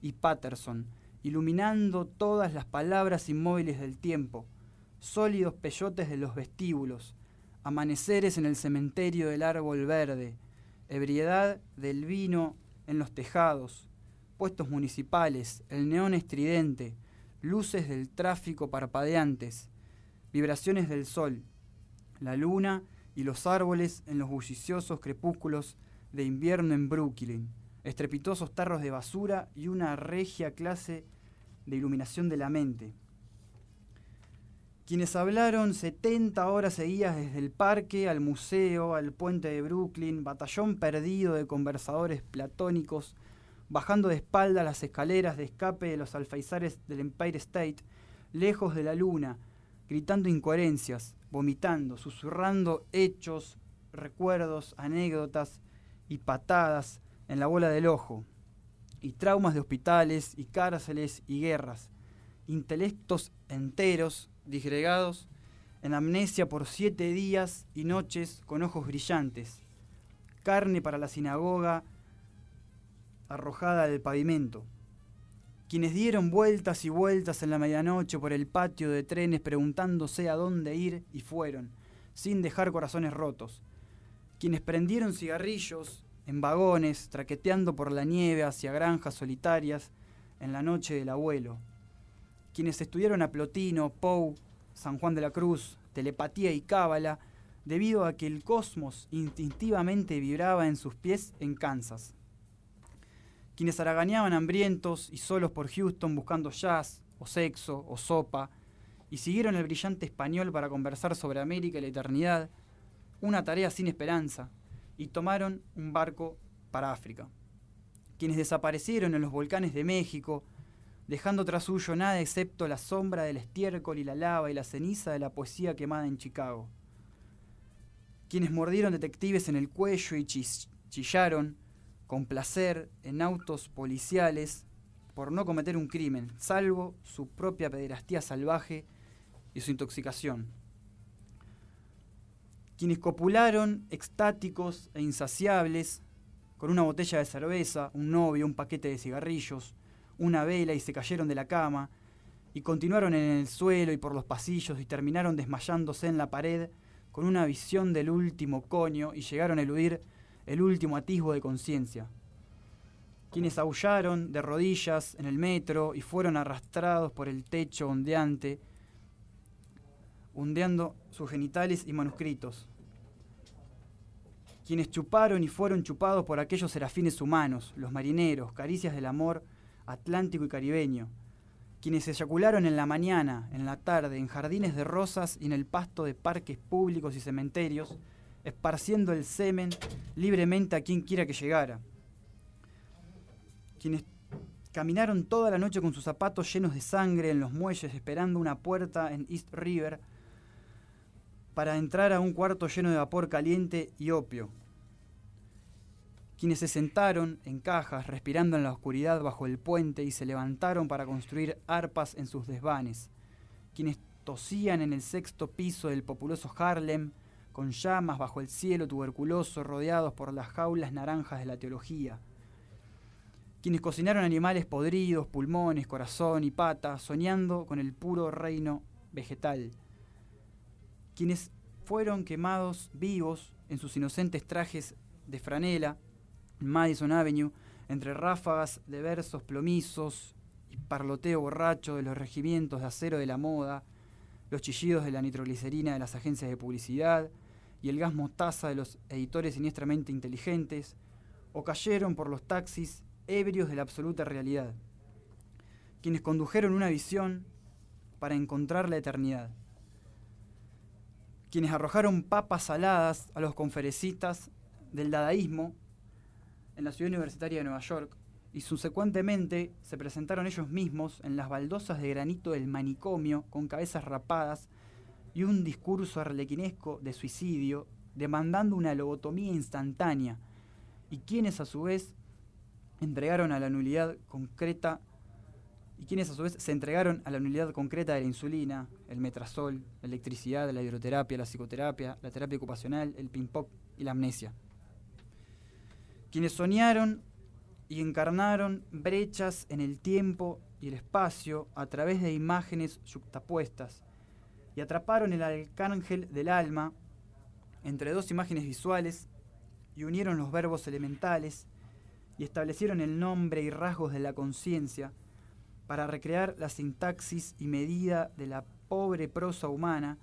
y Patterson, iluminando todas las palabras inmóviles del tiempo, sólidos peyotes de los vestíbulos, amaneceres en el cementerio del árbol verde, ebriedad del vino en los tejados, puestos municipales, el neón estridente, luces del tráfico parpadeantes, vibraciones del sol, la luna y los árboles en los bulliciosos crepúsculos de invierno en Brooklyn, estrepitosos tarros de basura y una regia clase de iluminación de la mente. Quienes hablaron 70 horas seguidas desde el parque al museo, al puente de Brooklyn, batallón perdido de conversadores platónicos, bajando de espalda las escaleras de escape de los alfaizares del Empire State, lejos de la luna, gritando incoherencias, vomitando, susurrando hechos, recuerdos, anécdotas y patadas en la bola del ojo, y traumas de hospitales y cárceles y guerras, intelectos enteros, disgregados, en amnesia por siete días y noches con ojos brillantes, carne para la sinagoga arrojada del pavimento. Quienes dieron vueltas y vueltas en la medianoche por el patio de trenes preguntándose a dónde ir y fueron, sin dejar corazones rotos. Quienes prendieron cigarrillos en vagones, traqueteando por la nieve hacia granjas solitarias en la noche del abuelo. Quienes estudiaron a Plotino, Poe, San Juan de la Cruz, telepatía y cábala, debido a que el cosmos instintivamente vibraba en sus pies en Kansas quienes haraganeaban hambrientos y solos por Houston buscando jazz, o sexo, o sopa, y siguieron el brillante español para conversar sobre América y la eternidad, una tarea sin esperanza, y tomaron un barco para África. Quienes desaparecieron en los volcanes de México, dejando tras suyo nada excepto la sombra del estiércol y la lava y la ceniza de la poesía quemada en Chicago. Quienes mordieron detectives en el cuello y chillaron, con placer en autos policiales por no cometer un crimen, salvo su propia pederastía salvaje y su intoxicación. Quienes copularon extáticos e insaciables con una botella de cerveza, un novio, un paquete de cigarrillos, una vela y se cayeron de la cama, y continuaron en el suelo y por los pasillos y terminaron desmayándose en la pared con una visión del último coño y llegaron a eludir el último atisbo de conciencia. Quienes aullaron de rodillas en el metro y fueron arrastrados por el techo ondeante, ondeando sus genitales y manuscritos. Quienes chuparon y fueron chupados por aquellos serafines humanos, los marineros, caricias del amor atlántico y caribeño. Quienes eyacularon en la mañana, en la tarde, en jardines de rosas y en el pasto de parques públicos y cementerios, esparciendo el semen libremente a quien quiera que llegara. Quienes caminaron toda la noche con sus zapatos llenos de sangre en los muelles esperando una puerta en East River para entrar a un cuarto lleno de vapor caliente y opio. Quienes se sentaron en cajas respirando en la oscuridad bajo el puente y se levantaron para construir arpas en sus desvanes. Quienes tosían en el sexto piso del populoso Harlem con llamas bajo el cielo tuberculoso rodeados por las jaulas naranjas de la teología. Quienes cocinaron animales podridos, pulmones, corazón y pata, soñando con el puro reino vegetal. Quienes fueron quemados vivos en sus inocentes trajes de franela en Madison Avenue, entre ráfagas de versos plomizos y parloteo borracho de los regimientos de acero de la moda, los chillidos de la nitroglicerina de las agencias de publicidad y el gas mostaza de los editores siniestramente inteligentes, o cayeron por los taxis ebrios de la absoluta realidad, quienes condujeron una visión para encontrar la eternidad, quienes arrojaron papas saladas a los conferencistas del dadaísmo en la ciudad universitaria de Nueva York y subsecuentemente se presentaron ellos mismos en las baldosas de granito del manicomio con cabezas rapadas y un discurso arlequinesco de suicidio demandando una lobotomía instantánea y quienes a su vez entregaron a la nulidad concreta y quienes a su vez se entregaron a la nulidad concreta de la insulina, el metrazol, la electricidad, la hidroterapia, la psicoterapia, la terapia ocupacional, el ping-pong y la amnesia. Quienes soñaron y encarnaron brechas en el tiempo y el espacio a través de imágenes yuxtapuestas y atraparon el arcángel del alma entre dos imágenes visuales y unieron los verbos elementales y establecieron el nombre y rasgos de la conciencia para recrear la sintaxis y medida de la pobre prosa humana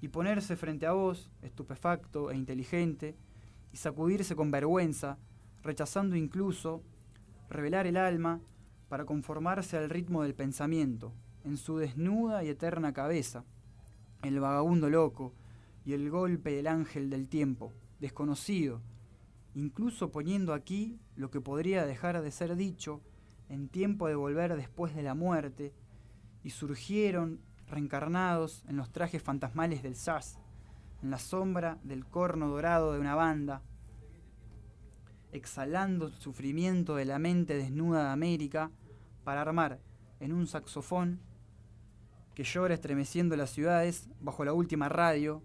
y ponerse frente a vos, estupefacto e inteligente, y sacudirse con vergüenza rechazando incluso revelar el alma para conformarse al ritmo del pensamiento, en su desnuda y eterna cabeza, el vagabundo loco y el golpe del ángel del tiempo, desconocido, incluso poniendo aquí lo que podría dejar de ser dicho en tiempo de volver después de la muerte, y surgieron reencarnados en los trajes fantasmales del jazz, en la sombra del corno dorado de una banda, exhalando el sufrimiento de la mente desnuda de América para armar en un saxofón que llora estremeciendo las ciudades bajo la última radio,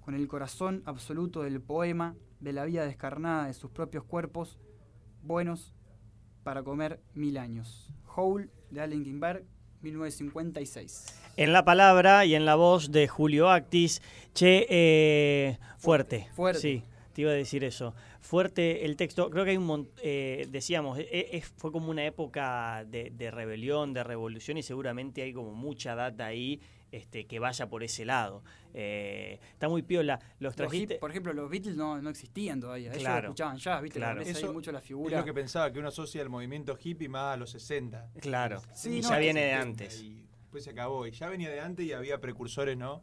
con el corazón absoluto del poema de la vida descarnada de sus propios cuerpos, buenos para comer mil años. Howl de Allen Ginsberg, 1956. En la palabra y en la voz de Julio Actis, che, eh, fuerte. Fuerte. Sí, te iba a decir eso. Fuerte el texto. Creo que hay un montón, decíamos, e- e- fue como una época de, de rebelión, de revolución y seguramente hay como mucha data ahí este, que vaya por ese lado. Eh, está muy piola. Los Los trajiste... por ejemplo, los Beatles no, no existían todavía. Ellos Claro. escuchaban jazz, ¿viste? Claro. Eso mucho la Es figura. lo que pensaba, que uno asocia el movimiento hippie más a los 60. Claro. Sí, y no, ya viene de antes. Y después se acabó. Y ya venía de antes y había precursores, ¿no?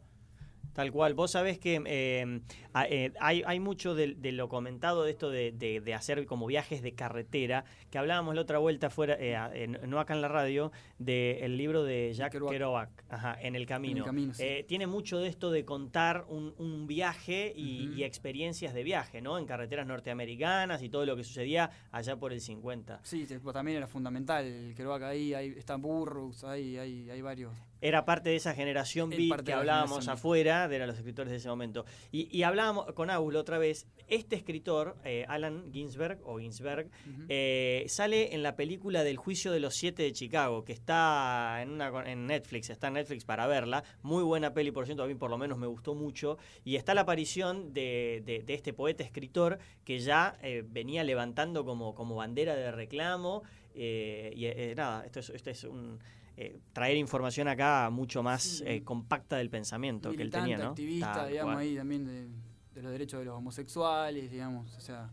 Tal cual. Vos sabés que eh, a- eh, hay, hay mucho de, de lo comentado de esto de, de- de hacer como viajes de carretera, que hablábamos la otra vuelta fuera, eh, no acá en la radio, del libro de Jack Kerouac, ajá, En el Camino. Camino, sí. Eh, tiene mucho de esto de contar un, un viaje y, y experiencias de viaje, ¿no? En carreteras norteamericanas y todo lo que sucedía allá por el 50. Sí, también era fundamental el Kerouac ahí, hay, está Burroughs, hay, hay varios. Era parte de esa generación beat que hablábamos afuera, de eran los escritores de ese momento. Y, y hablábamos con Aul otra vez, este escritor, eh, Alan Ginsberg, o Ginsberg, eh, sale en la película del Juicio de los Siete de Chicago, que está en, una, en Netflix, está en Netflix para verla. Muy buena peli, por cierto, a mí por lo menos me gustó mucho. Y está la aparición de, de- de este poeta escritor que ya eh, venía levantando como, como bandera de reclamo. eh, y eh, nada, esto es, esto es un... eh, traer información acá mucho más eh, compacta del pensamiento que él tenía, ¿no? activista, Tal digamos, cual. ahí también de, de los derechos de los homosexuales, digamos, o sea,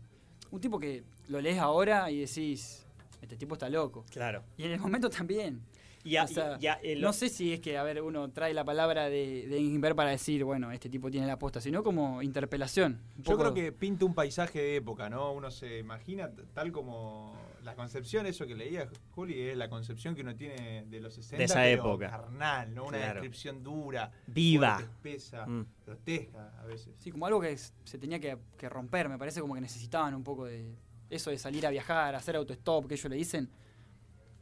un tipo que lo lees ahora y decís, este tipo está loco. Claro. Y en el momento también. Y a- O sea, y- y a- eh, no sé si es que, a ver, uno trae la palabra de, de para decir, bueno, este tipo tiene la posta, sino como interpelación. Yo poco- creo que pinta un paisaje de época, ¿no? Uno se imagina tal como la concepción, eso que leía Juli, es la concepción que uno tiene de los 60. De esa pero época. Carnal, ¿no? Una Claro. descripción dura, Viva. fuerte, espesa, Mm. grotesca a veces. Sí, como algo que se tenía que, que romper, me parece como que necesitaban un poco de eso de salir a viajar, hacer autostop, que ellos le dicen.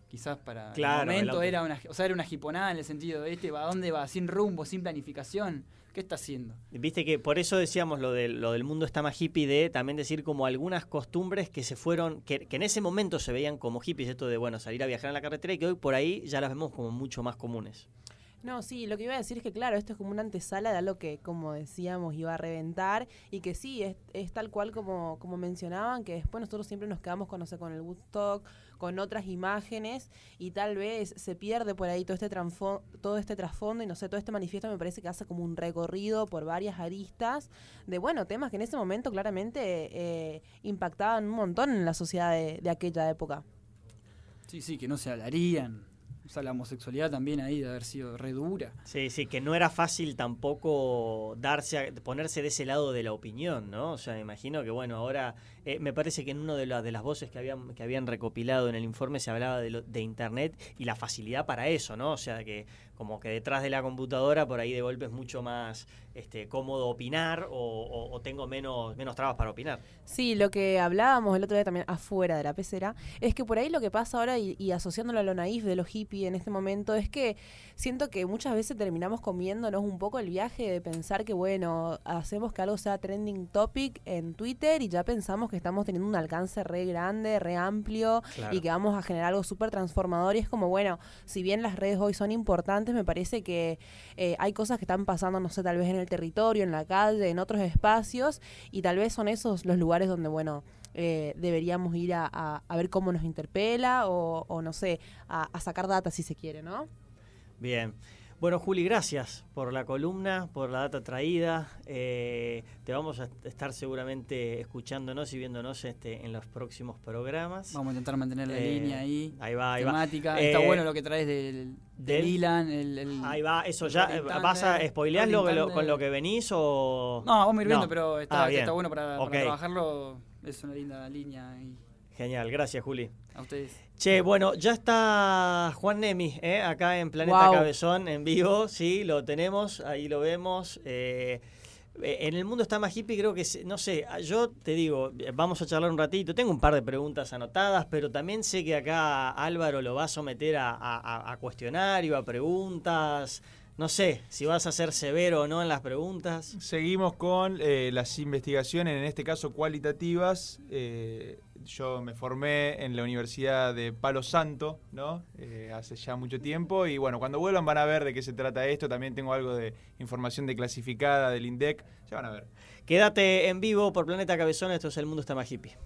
Quizás para Claro, el momento era una, o sea, era una jiponada en el sentido de este, ¿a dónde va? Sin rumbo, sin planificación. ¿Qué está haciendo? Viste que por eso decíamos lo del, lo del mundo está más hippie, de también decir como algunas costumbres que se fueron, que, que en ese momento se veían como hippies, esto de bueno, salir a viajar en la carretera y que hoy por ahí ya las vemos como mucho más comunes. No, sí, lo que iba a decir es que claro, esto es como una antesala de algo que, como decíamos, iba a reventar y que sí, es, es tal cual como, como mencionaban, que después nosotros siempre nos quedamos con, no sé, con el Woodstock, con otras imágenes y tal vez se pierde por ahí todo este, todo este trasfondo y no sé, todo este manifiesto me parece que hace como un recorrido por varias aristas de, bueno, temas que en ese momento claramente eh, impactaban un montón en la sociedad de aquella época. Sí, sí, que no se hablarían. O sea, la homosexualidad también ahí de haber sido re dura. Sí, sí, que no era fácil tampoco darse a- ponerse de ese lado de la opinión, ¿no? O sea, me imagino que, bueno, ahora eh, me parece que en una de, la- de las voces que habían, que habían recopilado en el informe se hablaba de, lo- de Internet y la facilidad para eso, ¿no? O sea, que como que detrás de la computadora por ahí de golpe es mucho más este, cómodo opinar o, o- o tengo menos, menos trabas para opinar. Sí, lo que hablábamos el otro día también afuera de la pecera, es que por ahí lo que pasa ahora y, y asociándolo a lo naif de los hippies en este momento es que siento que muchas veces terminamos comiéndonos un poco el viaje de pensar que, bueno, hacemos que algo sea trending topic en Twitter y ya pensamos que estamos teniendo un alcance re grande, re amplio Claro. y que vamos a generar algo súper transformador y es como, bueno, si bien las redes hoy son importantes, me parece que eh, hay cosas que están pasando, no sé, tal vez en el territorio, en la calle, en otros espacios y tal vez son esos los lugares donde, bueno, eh, deberíamos ir a, ver cómo nos interpela o, o no sé, a, a sacar data si se quiere, ¿no? Bien. Bueno, Juli, gracias por la columna, por la data traída. Eh, te vamos a estar seguramente escuchándonos y viéndonos este, en los próximos programas. Vamos a intentar mantener la Eh, línea ahí. Ahí va, ahí va. temática. Está Eh, bueno lo que traes del, del Ilan, el, el- Ahí va, eso ya. Eh, ¿Vas a spoilear lo lo- con lo que venís o.? No, vamos a ir viendo, No. pero está, Ah, está bueno para, para trabajarlo. Es una linda línea ahí. Genial, gracias, Juli. A ustedes. Che, bueno, ya está Juan Nemi, ¿eh? acá en Planeta. Cabezón, en vivo, sí, lo tenemos, ahí lo vemos. eh, eh, en el mundo está más hippie, creo que, se- no sé, yo te digo, eh, vamos a charlar un ratito, tengo un par de preguntas anotadas, pero también sé que acá Álvaro lo va a someter a, a- a- a cuestionario, a preguntas, no sé si vas a ser severo o no en las preguntas. Seguimos con eh, las investigaciones, en este caso cualitativas. Eh, yo me formé en la Universidad de Palo Santo, ¿no? Eh, hace ya mucho tiempo. Y bueno, cuando vuelvan van a ver de qué se trata esto. También tengo algo de información declasificada del INDEC. Ya van a ver. Quédate en vivo por Planeta Cabezón, esto es El Mundo está más hippie.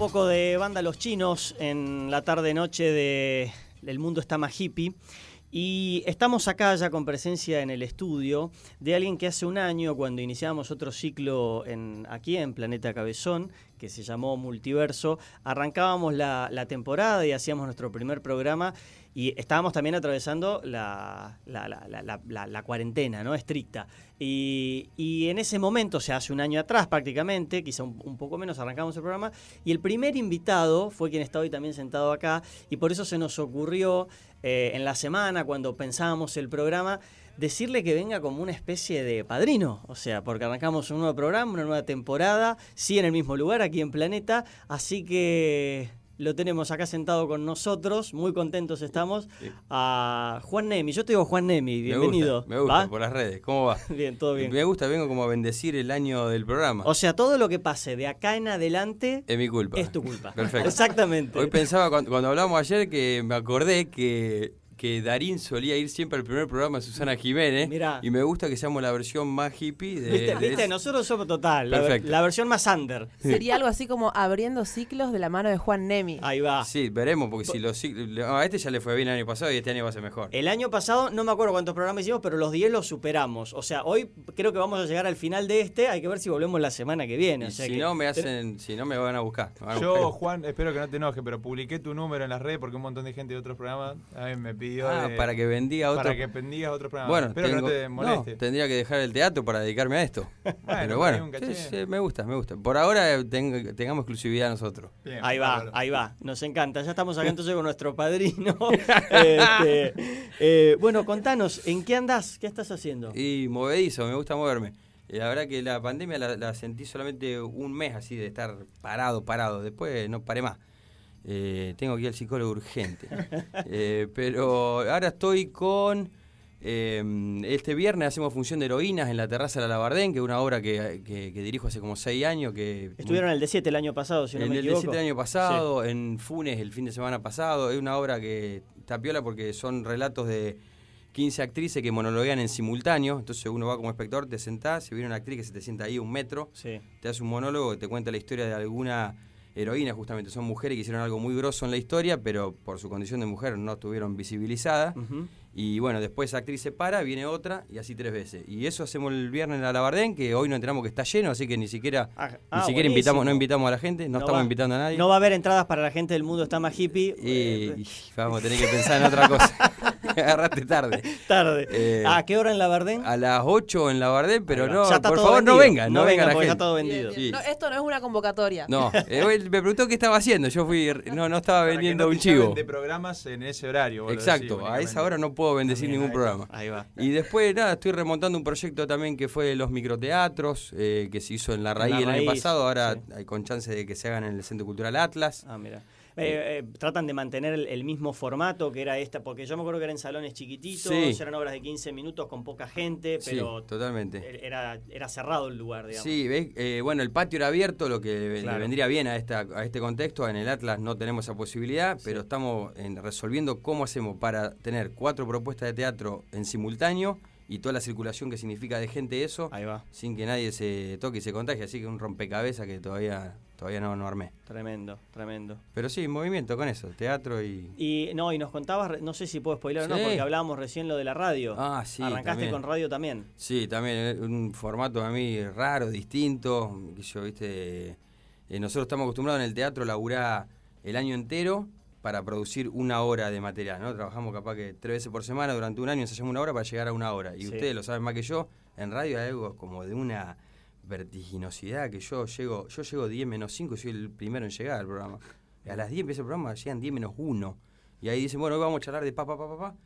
Poco de banda Los Chinos en la tarde-noche de El Mundo está más hippie. Y estamos acá ya con presencia en el estudio de alguien que hace un año, cuando iniciamos otro ciclo en, aquí en Planeta Cabezón, que se llamó Multiverso, arrancábamos la, la temporada y hacíamos nuestro primer programa y estábamos también atravesando la, la- la- cuarentena ¿no? estricta. Y, en ese momento, o sea, hace un año atrás prácticamente, quizá un, un poco menos, arrancamos el programa, y el primer invitado fue quien está hoy también sentado acá, y por eso se nos ocurrió eh, en la semana, cuando pensábamos el programa, decirle que venga como una especie de padrino, o sea, porque arrancamos un nuevo programa, una nueva temporada, sí en el mismo lugar, aquí en Planeta, así que lo tenemos acá sentado con nosotros, muy contentos estamos, a Juan Nemi, yo te digo Juan Nemi, bienvenido. Me gusta, me gusta, ¿Va? por las redes. ¿Cómo va? Bien, todo bien. Me gusta, vengo como a bendecir el año del programa. O sea, todo lo que pase de acá en adelante es mi culpa. es tu culpa. Perfecto. Exactamente. Hoy pensaba, cuando, cuando hablamos ayer, que me acordé que, que Darín solía ir siempre al primer programa de Susana Jiménez. Mirá. Y me gusta que seamos la versión más hippie de. ¿Viste? de ¿Viste? Nosotros somos total, la, ver- Perfecto. la versión más under. Sería algo así como abriendo ciclos de la mano de Juan Nemi. Ahí va. Sí, veremos, porque si los ciclos- A este ya le fue bien el año pasado y este año va a ser mejor. El año pasado, no me acuerdo cuántos programas hicimos, pero los 10 los superamos. O sea, hoy creo que vamos a llegar al final de este. Hay que ver si volvemos la semana que viene. Y o sea si que- no me hacen, si no me van a buscar. me van a Yo, buscar. Juan, espero que no te enojes, pero publiqué tu número en las redes porque un montón de gente de otros programas a mí me pidió. Ah, de- para que bendiga otro. Para que bendigas otro programa. Bueno, espero tengo- que no te moleste. no, tendría que dejar el teatro para dedicarme a esto. Pero bueno, sí, sí, me gusta, me gusta. Por ahora eh, tengo- tengamos exclusividad nosotros. Ahí va, ahí va. Nos encanta. Ya estamos acá entonces con nuestro padrino. Este, eh, bueno, contanos, ¿en qué andás? ¿Qué estás haciendo? Y movedizo, me gusta moverme. Y la verdad que la pandemia la, la sentí solamente un mes así de estar parado, parado. Después no paré más. Eh, tengo que ir al psicólogo urgente. Eh, pero ahora estoy con... eh, este viernes hacemos función de heroínas en la terraza de la Labardén, que es una obra que, que- que dirijo hace como seis años. que Estuvieron en el D7 el año pasado, si no en me el equivoco. D7 el año pasado, en Funes el fin de semana pasado. Es una obra que está piola porque son relatos de 15 actrices que monologuean en simultáneo. Entonces uno va como espectador, te sentás, si viene una actriz que se te sienta ahí un metro, Sí. te hace un monólogo te cuenta la historia de alguna heroína, justamente. Son mujeres que hicieron algo muy grosso en la historia, pero por su condición de mujer no estuvieron visibilizadas. Y bueno, después esa actriz se para, viene otra y así tres veces. Y eso hacemos el viernes en la Labardén, que hoy nos enteramos que está lleno, así que ni siquiera, ah, ni siquiera invitamos, no invitamos a la gente, no, estamos va- invitando a nadie. No va a haber entradas para la gente del mundo está más hippie. Y, y vamos a tener que pensar en otra cosa. Agarraste tarde. Tarde. Eh, ¿A qué hora en la Bardén? A las 8 en la Bardén, pero no, por favor, no vengan, No no, venga vengan la porque gente. está todo vendido. Sí. No, esto no es una convocatoria. No, eh, él me preguntó qué estaba haciendo. Yo fui, no, no estaba Para vendiendo no un chivo. de programas en ese horario. Exacto, decís a esa hora no puedo bendecir También, ningún ahí va, programa. Ahí va. Y después, nada, estoy remontando un proyecto también que fue los microteatros, eh, que se hizo en La Raíz La el año pasado, ahora sí. hay con chance de que se hagan en el Centro Cultural Atlas. Ah, mira. Eh, eh, tratan de mantener el, el mismo formato que era esta, porque yo me acuerdo que eran salones chiquititos, Sí. eran obras de 15 minutos con poca gente, Sí, pero totalmente. era, era cerrado el lugar, digamos. Sí, ¿ves? Eh, bueno, el patio era abierto, lo que le vendría bien a, esta, a este contexto. En el Atlas no tenemos esa posibilidad, pero estamos en- resolviendo cómo hacemos para tener cuatro propuestas de teatro en simultáneo y toda la circulación que significa de gente eso, Ahí va. sin que nadie se toque y se contagie. Así que un rompecabezas que todavía, todavía no, no armé. Tremendo, tremendo. Pero sí, movimiento con eso, teatro y... Y no, y nos contabas, no sé si puedo spoiler o no, porque hablábamos recién lo de la radio. Ah, sí, Arrancaste también. con radio también. Sí, también eh, un formato a mí raro, distinto, que yo, viste, eh, nosotros estamos acostumbrados en el teatro a laburar el año entero para producir una hora de material, ¿no? Trabajamos capaz que tres veces por semana durante un año, ensayamos una hora para llegar a una hora. Y Sí. ustedes lo saben más que yo, en radio hay algo como de una vertiginosidad que yo llego, yo llego 10 menos 5 y soy el primero en llegar al programa. A las 10 empieza el programa, llegan 10 menos 1. Y ahí dicen, bueno, hoy vamos a charlar de pa, pa, pa, pa, pa.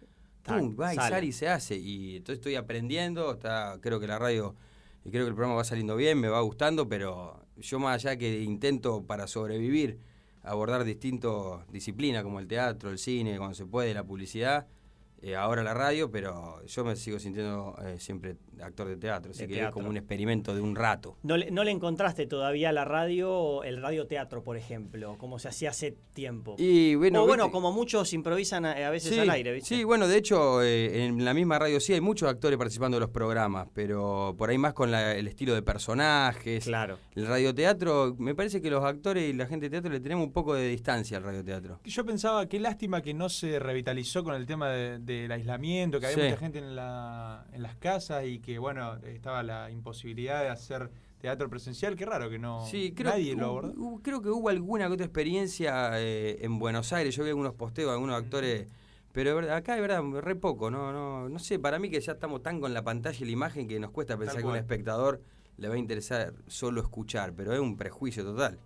Va y sale. sale y se hace. Y entonces estoy aprendiendo, está, creo que la radio, y creo que el programa va saliendo bien, me va gustando, pero yo más allá que intento para sobrevivir abordar distintas disciplinas como el teatro, el cine, cuando se puede, la publicidad, eh, ahora la radio, pero yo me sigo sintiendo eh, siempre actor de teatro, así De que teatro. es como un experimento de un rato. ¿No le, ¿No le encontraste todavía la radio, el radioteatro, por ejemplo, como se hacía hace tiempo? Y bueno, o bueno, viste- como muchos improvisan a, a veces Sí, al aire, ¿viste? Sí, bueno, de hecho, eh, en la misma radio sí hay muchos actores participando de los programas, pero por ahí más con la- el estilo de personajes. Claro. El radioteatro, me parece que los actores y la gente de teatro le tenemos un poco de distancia al radioteatro. Yo pensaba, qué lástima que no se revitalizó con el tema de, de del aislamiento, que había Sí. mucha gente en, la, en las casas y que, bueno, estaba la imposibilidad de hacer teatro presencial. Qué raro que no Sí, creo, nadie lo abordó. hubo- creo que hubo alguna que otra experiencia eh, en Buenos Aires. Yo vi algunos posteos, algunos actores. Pero acá de verdad, re poco. No, no, no sé, para mí que ya estamos tan con la pantalla y la imagen que nos cuesta pensar que a un espectador le va a interesar solo escuchar. Pero es un prejuicio total.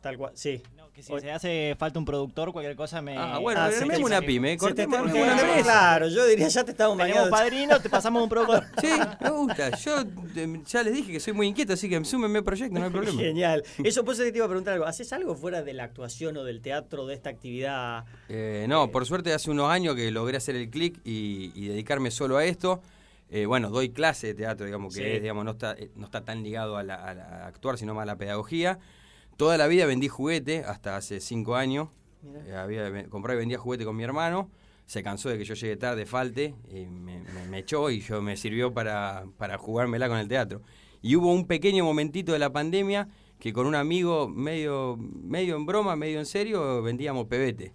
Tal cual, sí. Que si se hace falta un productor, cualquier cosa me. Ah, bueno, Ah, una pyme, cortemos una. Claro, yo diría, ya te estamos Tenemos bañando. padrino, te pasamos un productor. Sí, me gusta. Yo eh, ya les dije que soy muy inquieto, así que súmenme proyecto, no hay problema. Genial. Eso por eso te iba a preguntar algo. ¿Haces algo fuera de la actuación o del teatro, de esta actividad? Eh, no, por suerte hace unos años que logré hacer el clic y, y dedicarme solo a esto. Eh, bueno, doy clase de teatro, digamos, que Sí. es, digamos, no, está, eh, no está tan ligado a, la, a la- a actuar, sino más a la pedagogía. Toda la vida vendí juguete, hasta hace cinco años. Eh, había, compraba y vendía juguete con mi hermano. Se cansó de que yo llegue tarde, falte, y me, me- me echó y yo me sirvió para, para jugármela con el teatro. Y hubo un pequeño momentito de la pandemia que con un amigo, medio, medio en broma, medio en serio, vendíamos pebete.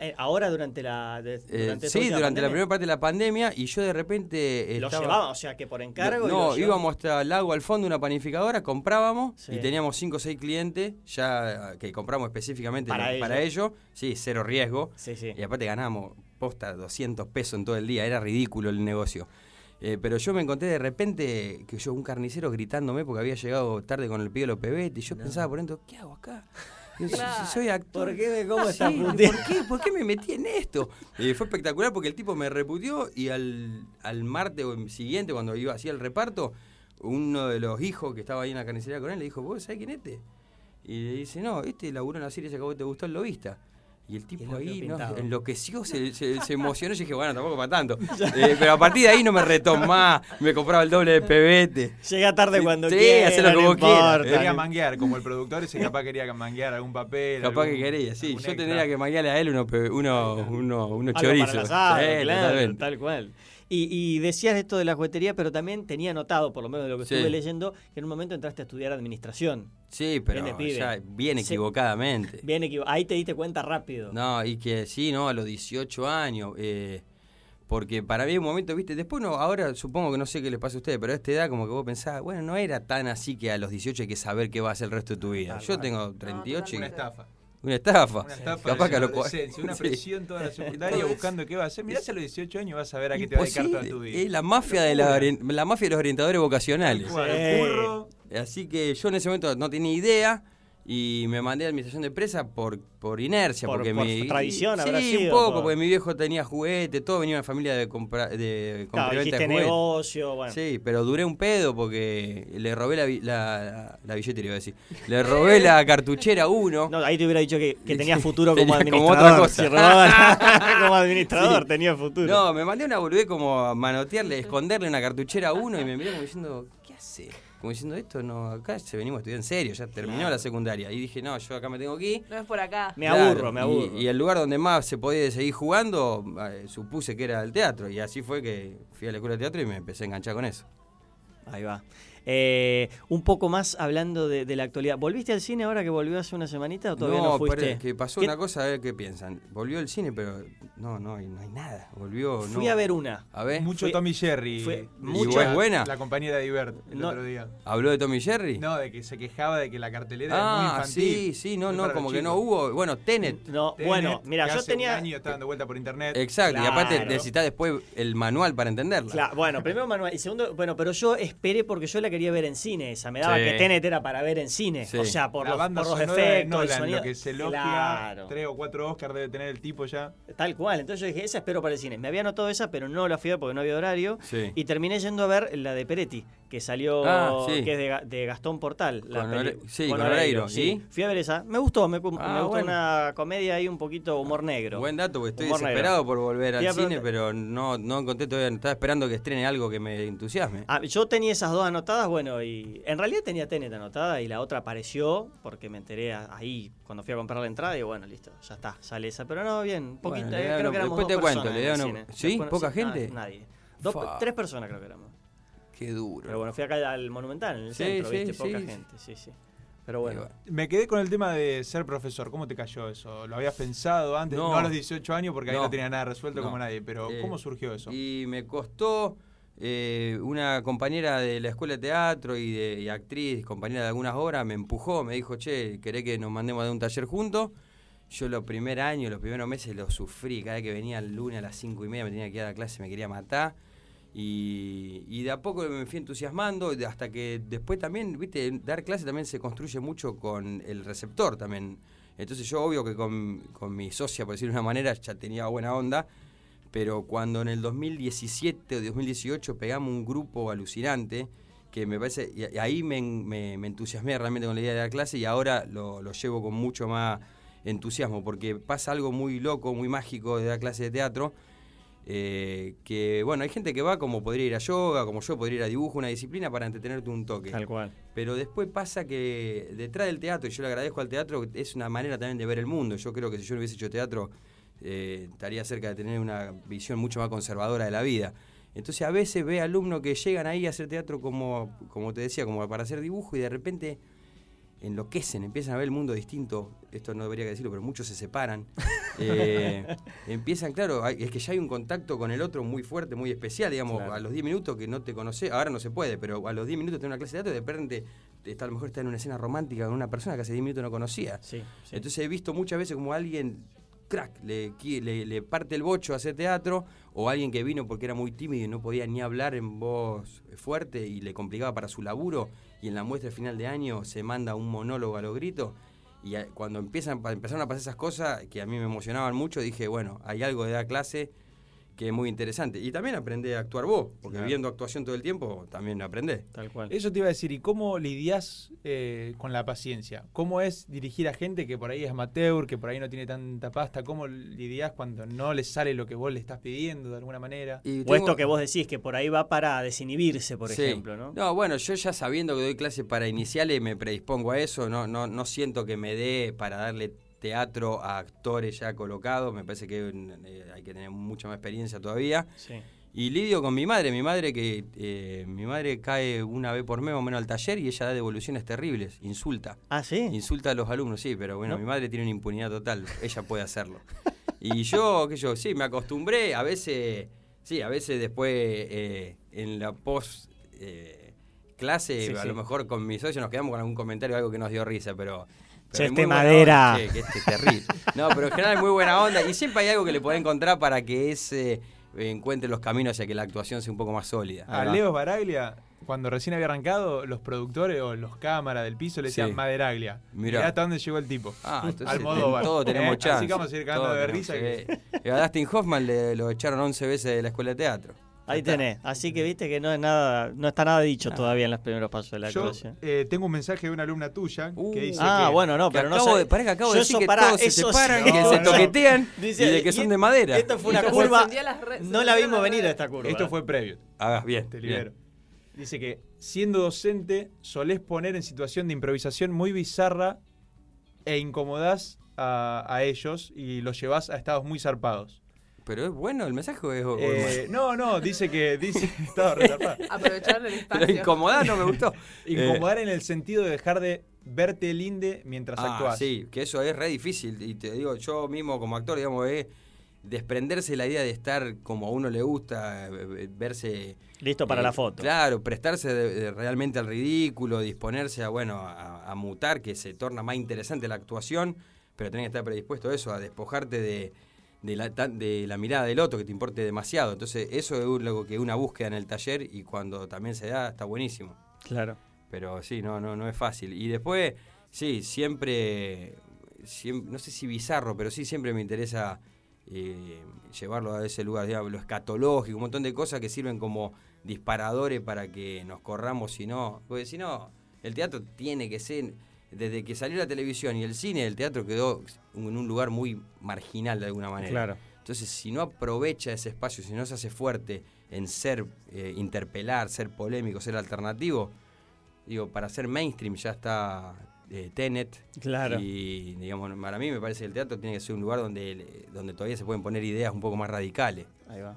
Eh, ahora durante la. de- Eh, durante esta sí, durante la primera parte de la pandemia y yo de repente Lo estaba- llevaban, o sea, que por encargo. No, íbamos hasta el lago al fondo de una panificadora, comprábamos Sí. y teníamos 5 o 6 clientes ya que compramos específicamente Para lo- para ello. Sí, cero riesgo. Sí, sí. Y aparte ganábamos posta 200 pesos en todo el día, era ridículo el negocio. Eh, pero yo me encontré de repente que yo, un carnicero gritándome porque había llegado tarde con el pie de los pebetes y yo pensaba por dentro, ¿qué hago acá? Yo, si soy actor. ¿Por qué Sí, esta ¿por qué? ¿Por qué me metí en esto? Eh, fue espectacular porque el tipo me reputió y al, al martes o el siguiente, cuando iba hacía el reparto, uno de los hijos que estaba ahí en la carnicería con él le dijo, ¿vos sabés quién es este? Y le dice, no, este laburó en la serie ese que a vos te gustó el lobista. Y el tipo ahí no, enloqueció, se, se- se emocionó. Yo dije, bueno, tampoco para tanto. Eh, pero a partir de ahí no me retó más. Me compraba el doble de pebete. Llega tarde cuando sí, quiera, hacé lo que no vos quieras. importa. Quería manguear, como el productor ese capaz quería manguear algún papel. Capaz algún- que quería, sí. Yo extra. tendría que manguearle a él uno, pe- uno, uno, uno Algo chorizo. para el asado, Sí, claro, totalmente. tal cual. Y, y decías esto de la juguetería, pero también tenía notado, por lo menos de lo que Sí. estuve leyendo, que en un momento entraste a estudiar administración. Sí, pero Bien de pibe. ya bien Sí. equivocadamente. Bien equivo- Ahí te diste cuenta rápido. No, y que sí, ¿no? A los 18 años. eh, porque para mí hay un momento, ¿viste? Después no, ahora supongo que no sé qué les pasa a ustedes, pero a esta edad como que vos pensabas, bueno, no era tan así que a los 18 hay que saber qué va a hacer el resto de tu vida. Yo tengo 38 y... Una estafa. Una estafa. Una estafa Capaz que a los una Sí. presión toda la secundaria buscando qué va a hacer. Mirá si a los 18 años vas a ver a qué te va a dedicar toda tu vida. Es la mafia, de la, la mafia de los orientadores vocacionales. Sí. curro. Así que yo en ese momento no tenía idea y me mandé a administración de empresa por, por inercia. Por- porque por mi, tradición sí, habrá un sido, poco, por- porque mi viejo tenía juguete, todo venía de una familia de compra, de Claro, y de negocio, bueno. Sí, pero duré un pedo porque le robé la, la, la billetera, iba a decir. Le robé la cartuchera uno. No, ahí te hubiera dicho que, que tenía futuro como Tenía como administrador. otra cosa. Si como administrador, Sí. tenía futuro. No, me mandé una boludez como a manotearle, esconderle una cartuchera uno y me miró como diciendo, ¿qué hace? Como diciendo, esto no, acá se venimos a estudiar en serio, ya terminó Claro. la secundaria. Y dije, no, yo acá me tengo que ir. No es por acá. Me Claro, aburro, me y- aburro. Y, el lugar donde más se podía seguir jugando, eh, supuse que era el teatro. Y así fue que fui a la escuela de teatro y me empecé a enganchar con eso. Ahí va. Eh, un poco más hablando de, de la actualidad. ¿Volviste al cine ahora que volvió hace una semanita o todavía no, no, fuiste? pero que pasó ¿Qué- una cosa, a ver qué piensan. Volvió el cine, pero no, no, hay- no hay nada. Volvió. Fui no. a ver una. A ver. Mucho Tommy Jerry. fue ¿Y mucho- es buena? La compañera de Ibert el No. otro día. ¿Habló de Tommy Jerry? No, de que se quejaba de que la cartelera ah, muy infantil. sí, sí, no, no, como que no hubo. Bueno, Tenet. No, Tenet, bueno, mira, yo hace tenía. Un año está dando vuelta por internet. Exacto, y aparte necesitas después el manual para entenderla. Claro, bueno, primero manual y segundo, bueno, pero yo esperé porque yo la quería ver en cine esa, me daba Sí. que Tenet era para ver en cine, Sí. o sea, por la los, banda por los sonora de efectos, el Nolan, sonido. lo que se elogia, Claro. tres o cuatro Oscars debe tener el tipo ya. Tal cual, entonces yo dije, esa espero para el cine. Me había anotado esa, pero no la fui a ver porque no había horario. Sí. Y terminé yendo a ver la de Peretti, que salió, Ah, sí. que es de, Ga- de Gastón Portal. La peli- sí, con Oreiro, sí. Fui a ver esa. Me gustó, me, Ah, me gustó bueno. una comedia ahí un poquito humor negro. Buen dato, porque estoy Humor negro. desesperado por volver al cine, pero no, no encontré todavía. Estaba esperando que estrene algo que me entusiasme. Ah, yo tenía esas dos anotadas, bueno, y en realidad tenía Tenet anotada y la otra apareció porque me enteré ahí cuando fui a comprar la entrada y bueno, listo, ya está, sale esa. Pero no, bien, poquito, Bueno, eh, creo una- que éramos después te cuento, le cine. ¿Sí? Después- ¿Poca gente? nadie. Dos- tres personas creo que éramos. Qué duro. Pero bueno, fui acá al Monumental, en el Sí, centro, sí, viste, poca sí. gente, sí, sí. Pero bueno. Me quedé con el tema de ser profesor. ¿Cómo te cayó eso? ¿Lo habías pensado antes? No, No. a los 18 años porque ahí no, No. tenía nada resuelto No. como nadie. Pero Eh, ¿cómo surgió eso? Y me costó eh, una compañera de la escuela de teatro y, de, y actriz, compañera de algunas obras, me empujó, me dijo, che, ¿querés que nos mandemos a dar un taller juntos? Yo los primeros años, los primeros meses lo sufrí. Cada vez que venía el lunes a las cinco y media me tenía que ir a la clase, me quería matar. Y, de a poco me fui entusiasmando, hasta que después también, viste, dar clase también se construye mucho con el receptor también. Entonces yo obvio que con, con mi socia, por decirlo de una manera, ya tenía buena onda, pero cuando en el 2017 o 2018 pegamos un grupo alucinante, que me parece, y ahí me, me- me entusiasmé realmente con la idea de la clase y ahora lo, lo llevo con mucho más entusiasmo, porque pasa algo muy loco, muy mágico de la clase de teatro, eh, que bueno, hay gente que va como podría ir a yoga, como yo podría ir a dibujo, una disciplina para entretenerte un toque. Tal cual. Pero después pasa que detrás del teatro, y yo le agradezco al teatro, es una manera también de ver el mundo. Yo creo que si yo no hubiese hecho teatro, eh, estaría cerca de tener una visión mucho más conservadora de la vida. Entonces a veces ve alumnos que llegan ahí a hacer teatro como, como te decía, como para hacer dibujo y de repente enloquecen, empiezan a ver el mundo distinto. Esto no debería decirlo, pero muchos se separan. Eh, empiezan, claro, es que ya hay un contacto con el otro muy fuerte, muy especial, digamos, Claro. a los 10 minutos que no te conoce, ahora no se puede, pero a los 10 minutos de una clase de teatro, de repente está, a lo mejor está en una escena romántica con una persona que hace 10 minutos no conocía. Sí, sí. Entonces he visto muchas veces como alguien, crack, le, le, le parte el bocho a hacer teatro, o alguien que vino porque era muy tímido y no podía ni hablar en voz fuerte y le complicaba para su laburo, y en la muestra de final de año se manda un monólogo a los gritos. Y cuando empiezan, empezaron a pasar esas cosas que a mí me emocionaban mucho, dije, bueno, hay algo de la clase que es muy interesante. Y también aprendí a actuar vos, porque Claro. viendo actuación todo el tiempo también aprendés. Tal cual. Eso te iba a decir, ¿y cómo lidias eh, con la paciencia? ¿Cómo es dirigir a gente que por ahí es amateur, que por ahí no tiene tanta pasta? ¿Cómo lidias cuando no le sale lo que vos le estás pidiendo de alguna manera? O esto que vos decís, que por ahí va para desinhibirse, por Sí. ejemplo, ¿no? bueno, yo ya sabiendo que doy clase para iniciales me predispongo a eso, no, no, no siento que me dé para darle teatro a actores ya colocados, me parece que eh, hay que tener mucha más experiencia todavía. Sí. Y lidio con mi madre, mi madre que eh, mi madre cae una vez por mes o menos al taller y ella da devoluciones terribles, insulta. Ah, sí. Insulta a los alumnos, sí, pero bueno, No. mi madre tiene una impunidad total, ella puede hacerlo. Y yo, que yo, sí, me acostumbré, a veces, sí, a veces después eh, en la post clase, Sí, a sí. lo mejor con mis socios nos quedamos con algún comentario, algo que nos dio risa, pero... pero Che, es este madera. onda, che, que este es terrible. No, pero en general es muy buena onda y siempre hay algo que le podés encontrar para que ese eh, encuentre los caminos hacia que la actuación sea un poco más sólida. A Leo Baraglia, cuando recién había arrancado, los productores o los cámaras del piso le decían Sí. Maderaglia. Mirá. Mirá hasta dónde llegó el tipo. Ah, entonces Almodóvar. en todo tenemos ¿eh? chance. Así que vamos a seguir cagando de risa. que- sí. A Dustin Hoffman le, lo echaron 11 veces de la escuela de teatro. Ahí tenés. Así que viste que no es nada, no está nada dicho todavía en los primeros pasos de la Yo actuación. eh, tengo un mensaje de una alumna tuya que dice ah, que- bueno, no, pero no acabo sé. que acabo de Yo decir que todos se separan, sí. que se toquetean y de que son de madera. Esta fue una Esto curva. fue- No la vimos venir esta curva. Esto fue previo. Ah, bien. Te bien. libero. Dice que siendo docente solés poner en situación de improvisación muy bizarra e incomodás a, a ellos y los llevás a estados muy zarpados. Pero es bueno el mensaje o es Eh, no, no, dice que dice estaba. Aprovechar el espacio. Pero incomodar no me gustó. Incomodar en el sentido de dejar de verte linde mientras Ah, actuás. Sí, que eso es re difícil. Y te digo, yo mismo como actor, digamos, es desprenderse de la idea de estar como a uno le gusta, eh, verse... Listo para eh, la foto. Claro, prestarse de- de realmente al ridículo, disponerse a, bueno, a, a mutar, que se torna más interesante la actuación, pero tenés que estar predispuesto a eso, a despojarte de, de la, de la mirada del otro que te importe demasiado. Entonces, eso es algo que una búsqueda en el taller y cuando también se da, está buenísimo. Claro. Pero sí, no, no, no es fácil. Y después, sí, siempre, siem- no sé si bizarro, pero sí siempre me interesa eh, llevarlo a ese lugar, digamos, lo escatológico, un montón de cosas que sirven como disparadores para que nos corramos, si no, porque si no, el teatro tiene que ser, desde que salió la televisión y el cine, el teatro quedó en un lugar muy marginal de alguna manera. Claro. Entonces, si no aprovecha ese espacio, si no se hace fuerte en ser, eh, interpelar, ser polémico, ser alternativo, digo, para ser mainstream ya está eh, Tenet. Claro. Y, digamos, para mí me parece que el teatro tiene que ser un lugar donde, donde todavía se pueden poner ideas un poco más radicales. Ahí va.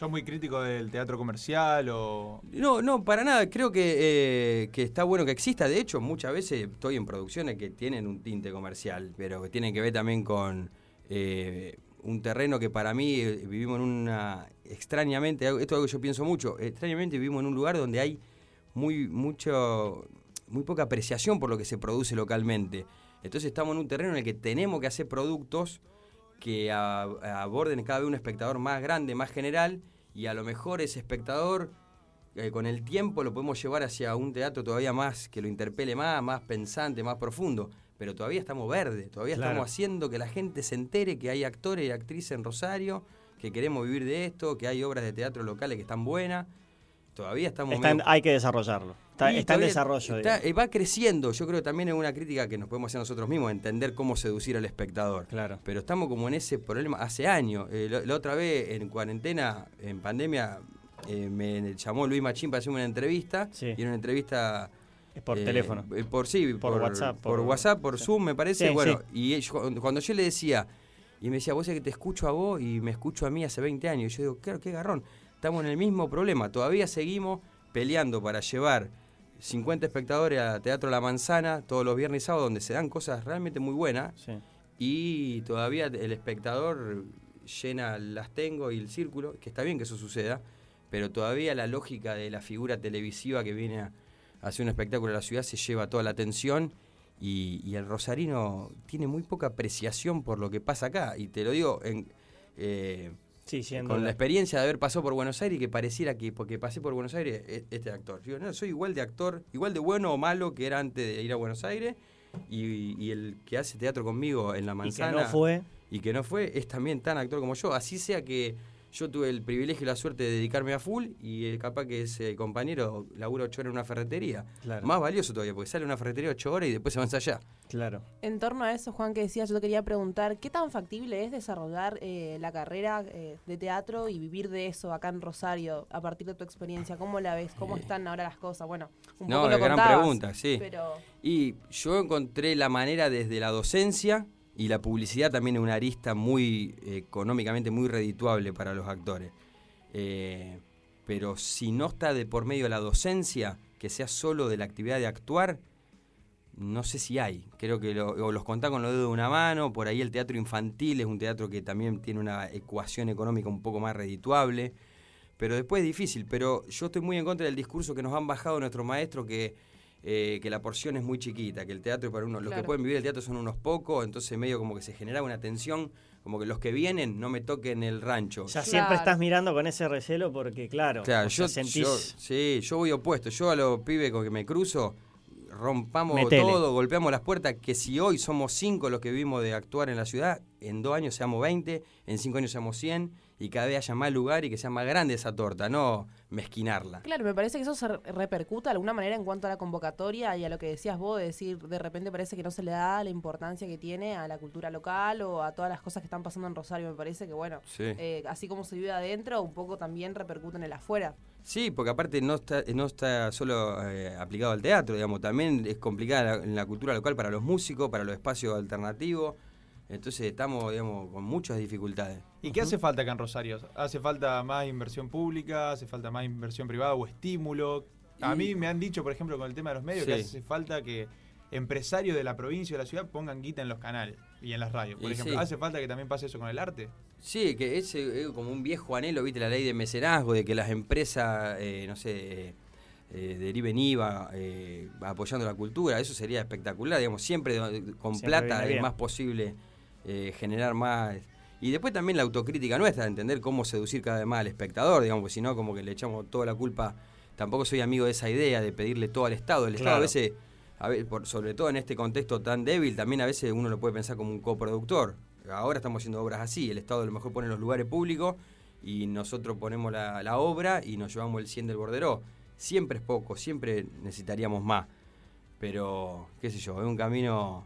¿Son muy críticos del teatro comercial o...? No, no, para nada. Creo que, eh, que está bueno que exista. De hecho, muchas veces estoy en producciones que tienen un tinte comercial, pero que tienen que ver también con eh, un terreno que para mí eh, vivimos en una... Extrañamente, esto es algo que yo pienso mucho, extrañamente vivimos en un lugar donde hay muy, mucho, muy poca apreciación por lo que se produce localmente. Entonces estamos en un terreno en el que tenemos que hacer productos que a- aborden cada vez un espectador más grande, más general, y a lo mejor ese espectador eh, con el tiempo lo podemos llevar hacia un teatro todavía más, que lo interpele más, más pensante, más profundo. Pero todavía estamos verdes, todavía Claro. estamos haciendo que la gente se entere que hay actores y actrices en Rosario, que queremos vivir de esto, que hay obras de teatro locales que están buenas. Todavía estamos... Está en- medio- hay que desarrollarlo. Está, en desarrollo. está- va creciendo. Yo creo que también es una crítica que nos podemos hacer nosotros mismos, entender cómo seducir al espectador. Claro. Pero estamos como en ese problema hace años. Eh, la, la otra vez, en cuarentena, en pandemia, eh, me llamó Luis Machín para hacerme una entrevista. Y era una entrevista... Es por eh, teléfono. eh, por sí, Por WhatsApp, Por, por- WhatsApp, por Zoom, me parece. Sí, bueno, sí. y yo- cuando yo le decía, y me decía, vos es que te escucho a vos y me escucho a mí hace 20 años. Y yo digo, claro, qué garrón. Estamos en el mismo problema. Todavía seguimos peleando para llevar 50 espectadores a Teatro La Manzana todos los viernes y sábados, donde se dan cosas realmente muy buenas. Y todavía el espectador llena las tengo y el círculo, que está bien que eso suceda, pero todavía la lógica de la figura televisiva que viene a hacer un espectáculo en la ciudad se lleva toda la atención y, y el rosarino tiene muy poca apreciación por lo que pasa acá. Y te lo digo en, eh, Sí, siendo con la- la experiencia de haber pasado por Buenos Aires y que pareciera que porque pasé por Buenos Aires e- este actor. Yo no, soy igual de actor, igual de bueno o malo que era antes de ir a Buenos Aires y, y el que hace teatro conmigo en La que Manzana no fue. y que no fue es también tan actor como yo. Así sea que yo tuve el privilegio y la suerte de dedicarme a full y eh, capaz que ese compañero labura ocho horas en una ferretería. Claro. Más valioso todavía, porque sale a una ferretería ocho horas y después se va a ensayar. Claro. En torno a eso, Juan, que decías, yo te quería preguntar, ¿qué tan factible es desarrollar eh, la carrera eh, de teatro y vivir de eso acá en Rosario a partir de tu experiencia? ¿Cómo la ves? ¿Cómo están ahora las cosas? Bueno, un No, poco lo gran contabas, pregunta, sí. Pero Y yo encontré la manera desde la docencia y la publicidad también es una arista muy eh, económicamente muy redituable para los actores. Eh, pero si no está de por medio de la docencia, que sea solo de la actividad de actuar, no sé si hay. Creo que o los contá con los dedos de una mano. Por ahí el teatro infantil es un teatro que también tiene una ecuación económica un poco más redituable. Pero después es difícil. Pero yo estoy muy en contra del discurso que nos han bajado nuestros maestros que, eh, que la porción es muy chiquita, que el teatro para uno, los que pueden vivir el teatro son unos pocos, entonces medio como que se genera una tensión, como que los que vienen no me toquen el rancho. Ya siempre estás mirando con ese recelo porque, claro, Claro, o sea, yo, sentís... yo- sí, yo voy opuesto. Yo a los pibes con que me cruzo, rompamos Metele. todo, golpeamos las puertas, que si hoy somos cinco los que vivimos de actuar en la ciudad, en dos años seamos 20, en cinco años seamos 100, y cada vez haya más lugar y que sea más grande esa torta, no mezquinarla. Claro, me parece que eso se re- repercuta de alguna manera en cuanto a la convocatoria y a lo que decías vos, de decir, de repente parece que no se le da la importancia que tiene a la cultura local o a todas las cosas que están pasando en Rosario. Me parece que, bueno, Sí. eh, así como se vive adentro, un poco también repercute en el afuera. Sí, porque aparte no está, no está solo eh, aplicado al teatro, digamos, también es complicada la- en la cultura local para los músicos, para los espacios alternativos. Entonces estamos, digamos, con muchas dificultades. ¿Y qué hace falta acá en Rosario? ¿Hace falta más inversión pública? ¿Hace falta más inversión privada o estímulo? A mí me han dicho, por ejemplo, con el tema de los medios, que hace falta que empresarios de la provincia o de la ciudad pongan guita en los canales y en las radios. Por Y ejemplo, sí. ¿hace falta que también pase eso con el arte? Sí, que es eh, como un viejo anhelo, viste, la ley de mecenazgo, de que las empresas, eh, no sé, eh, deriven IVA eh, apoyando la cultura, eso sería espectacular, digamos, siempre con Siempre plata es más posible generar más... Y después también la autocrítica nuestra, de entender cómo seducir cada vez más al espectador, digamos, porque si no, como que le echamos toda la culpa. Tampoco soy amigo de esa idea de pedirle todo al Estado. El Estado a veces, a ve- por- sobre todo en este contexto tan débil, también a veces uno lo puede pensar como un coproductor. Ahora estamos haciendo obras así, el Estado a lo mejor pone los lugares públicos y nosotros ponemos la, la obra y nos llevamos el 100 del borderó. Siempre es poco, siempre necesitaríamos más. Pero, qué sé yo, es un camino